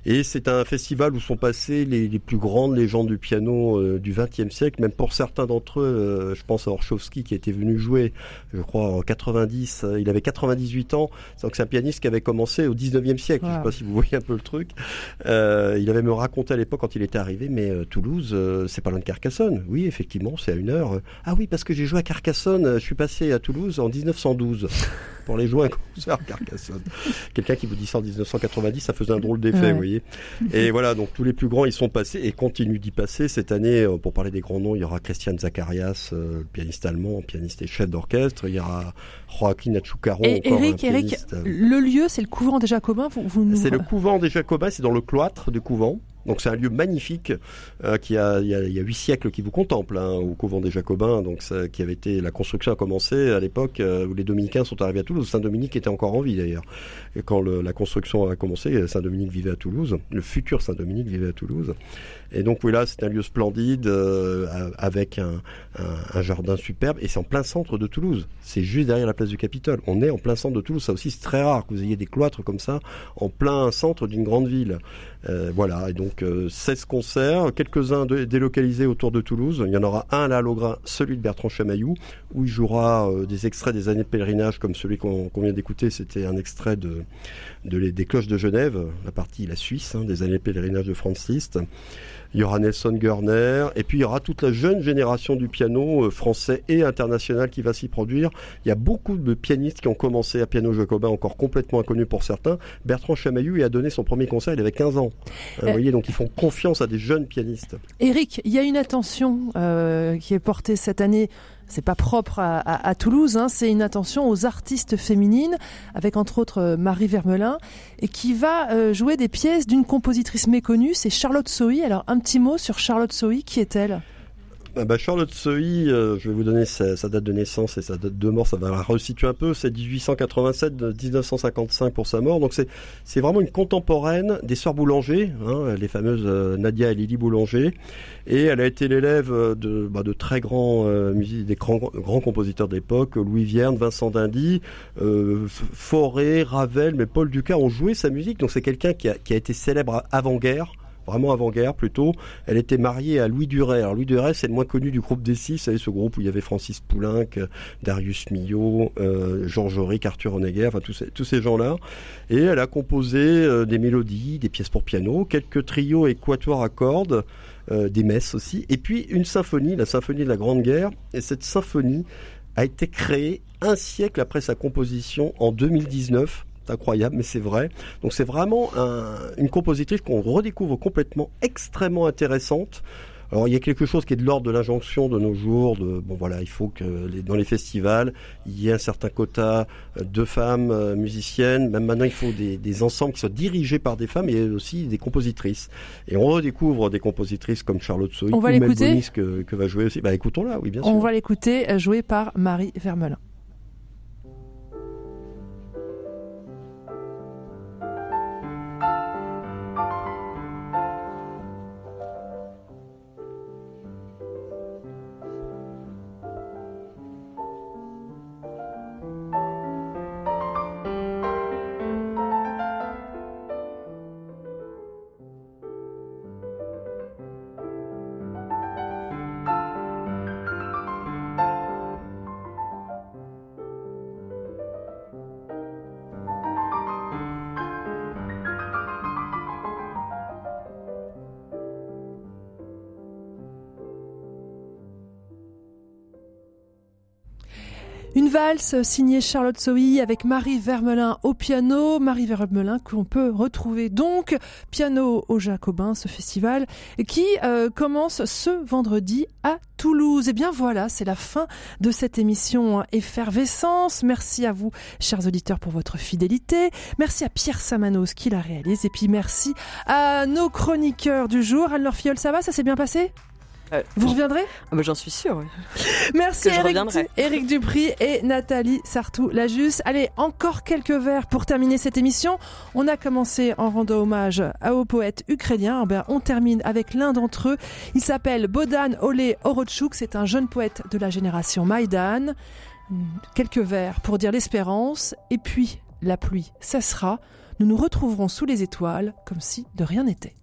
Et c'est un festival où sont passées les, les plus grandes légendes du piano euh, du XXe siècle. Même pour certains d'entre eux, euh, je pense à Orchowski qui était venu jouer, je crois, en 90. euh, il avait 98 ans. Donc c'est un pianiste qui avait commencé au 19e siècle. Je sais Wow. pas si vous voyez un peu le truc. Il avait me raconté à l'époque quand il était arrivé, mais Toulouse, c'est pas loin de Carcassonne. Oui, effectivement, c'est à une heure. Ah oui, parce que j'ai joué à Carcassonne. Je suis passé à Toulouse en 1912 pour aller jouer un concert à Carcassonne. Quelqu'un qui vous dit ça en 1990, ça faisait un drôle d'effet, Ouais. vous voyez. Et voilà, donc tous les plus grands, ils sont passés et continuent d'y passer. Cette année, euh, pour parler des grands noms, il y aura Christian Zacharias, euh, pianiste allemand, pianiste et chef d'orchestre. Il y aura Joaquin Achucaro, Et encore Eric, euh, le lieu, c'est le couvent des Jacobins. Vous, vous nous... c'est le couvent des Jacobins, c'est dans le cloître du couvent. Donc c'est un lieu magnifique euh, qui a il y a huit siècles qui vous contemple hein, au couvent des Jacobins. Donc ça, qui avait été la construction a commencé à l'époque euh, où les Dominicains sont arrivés à Toulouse. Saint Dominique était encore en vie d'ailleurs. Et quand la construction a commencé, Saint Dominique vivait à Toulouse. Le futur Saint Dominique vivait à Toulouse. Et donc oui là c'est un lieu splendide euh, avec un, un, un jardin superbe et c'est en plein centre de Toulouse. C'est juste derrière la place du Capitole. On est en plein centre de Toulouse. Ça aussi c'est très rare que vous ayez des cloîtres comme ça en plein centre d'une grande ville. Euh, voilà, et donc euh, 16 concerts, quelques-uns délocalisés autour de Toulouse. Il y en aura un à la Logrin, celui de Bertrand Chamaillou, où il jouera euh, des extraits des années de pèlerinage, comme celui qu'on vient d'écouter. C'était un extrait de, les- des cloches de Genève, la partie la Suisse, hein, des années de pèlerinage de Franz Liszt. Il y aura Nelson Görner, et puis il y aura toute la jeune génération du piano euh, français et international qui va s'y produire. Il y a beaucoup de pianistes qui ont commencé à piano jacobin, encore complètement inconnus pour certains. Bertrand Chamaillou y a donné son premier concert, il avait 15 ans. Euh, Vous Euh, voyez, donc ils font confiance à des jeunes pianistes. Eric, il y a une attention euh, qui est portée cette année. C'est pas propre à, Toulouse, hein, c'est une attention aux artistes féminines, avec entre autres euh, Marie Vermelin, et qui va euh, jouer des pièces d'une compositrice méconnue, c'est Charlotte Sohi. Alors un petit mot sur Charlotte Sohi, qui est-elle? Bah, Charlotte Sohi, euh, je vais vous donner sa, date de naissance et sa date de mort, ça va la resituer un peu. C'est 1887, de 1955 pour sa mort. Donc c'est vraiment une contemporaine des sœurs Boulanger, hein, les fameuses euh, Nadia et Lily Boulanger. Et elle a été l'élève euh, de, bah, de très grands euh, des grands, compositeurs de l'époque, Louis Vierne, Vincent Dindy, euh, Fauré, Ravel, mais Paul Dukas ont joué sa musique. Donc c'est quelqu'un qui a, qui a été célèbre avant-guerre vraiment avant-guerre plutôt. Elle était mariée à Louis Duret. Alors Louis Duret, c'est le moins connu du groupe des six, vous savez, ce groupe où il y avait Francis Poulenc, euh, Darius Milhaud, euh, Georges Auric, Arthur Honegger, enfin tous ces, gens-là. Et elle a composé euh, des mélodies, des pièces pour piano, quelques trios et quatuors à cordes, des messes aussi, et puis une symphonie, la symphonie de la Grande Guerre. Et cette symphonie a été créée un siècle après sa composition en 2019. C'est incroyable, mais c'est vrai. Donc c'est vraiment un- une compositrice qu'on redécouvre complètement extrêmement intéressante. Alors il y a quelque chose qui est de l'ordre de l'injonction de nos jours. De, bon voilà, il faut que les- dans les festivals il y ait un certain quota euh, de femmes euh, musiciennes. Même maintenant il faut des, des ensembles qui soient dirigés par des femmes et aussi des compositrices. Et on redécouvre des compositrices comme Charlotte va ou Mel Bonis que, que va jouer aussi. Bah écoutons-la, oui bien sûr. On va l'écouter, euh, joué par Marie Vermelin. Valse signée Charlotte Sohi avec Marie Vermelin au piano. Marie Vermelin qu'on peut retrouver donc piano au Jacobin, ce festival qui euh, commence ce vendredi à Toulouse. Et bien voilà, c'est la fin de cette émission Effervescence. Merci à vous, chers auditeurs, pour votre fidélité. Merci à Pierre Samanos qui la réalise. Et puis merci à nos chroniqueurs du jour. Anne-Laure Fiol, ça va? Ça s'est bien passé? Euh, Vous reviendrez ah bah, J'en suis sûre. oui. Merci Eric. Eric Dupri et Nathalie Sartou-Lajus. Allez, encore quelques vers pour terminer cette émission. On a commencé en rendant hommage à- au poète ukrainien. Eh ben, on termine avec l'un d'entre eux. Il s'appelle Bodan Ole Orochuk. C'est un jeune poète de la génération Maïdan. Quelques vers pour dire l'espérance. Et puis, la pluie cessera. Nous nous retrouverons sous les étoiles comme si de rien n'était.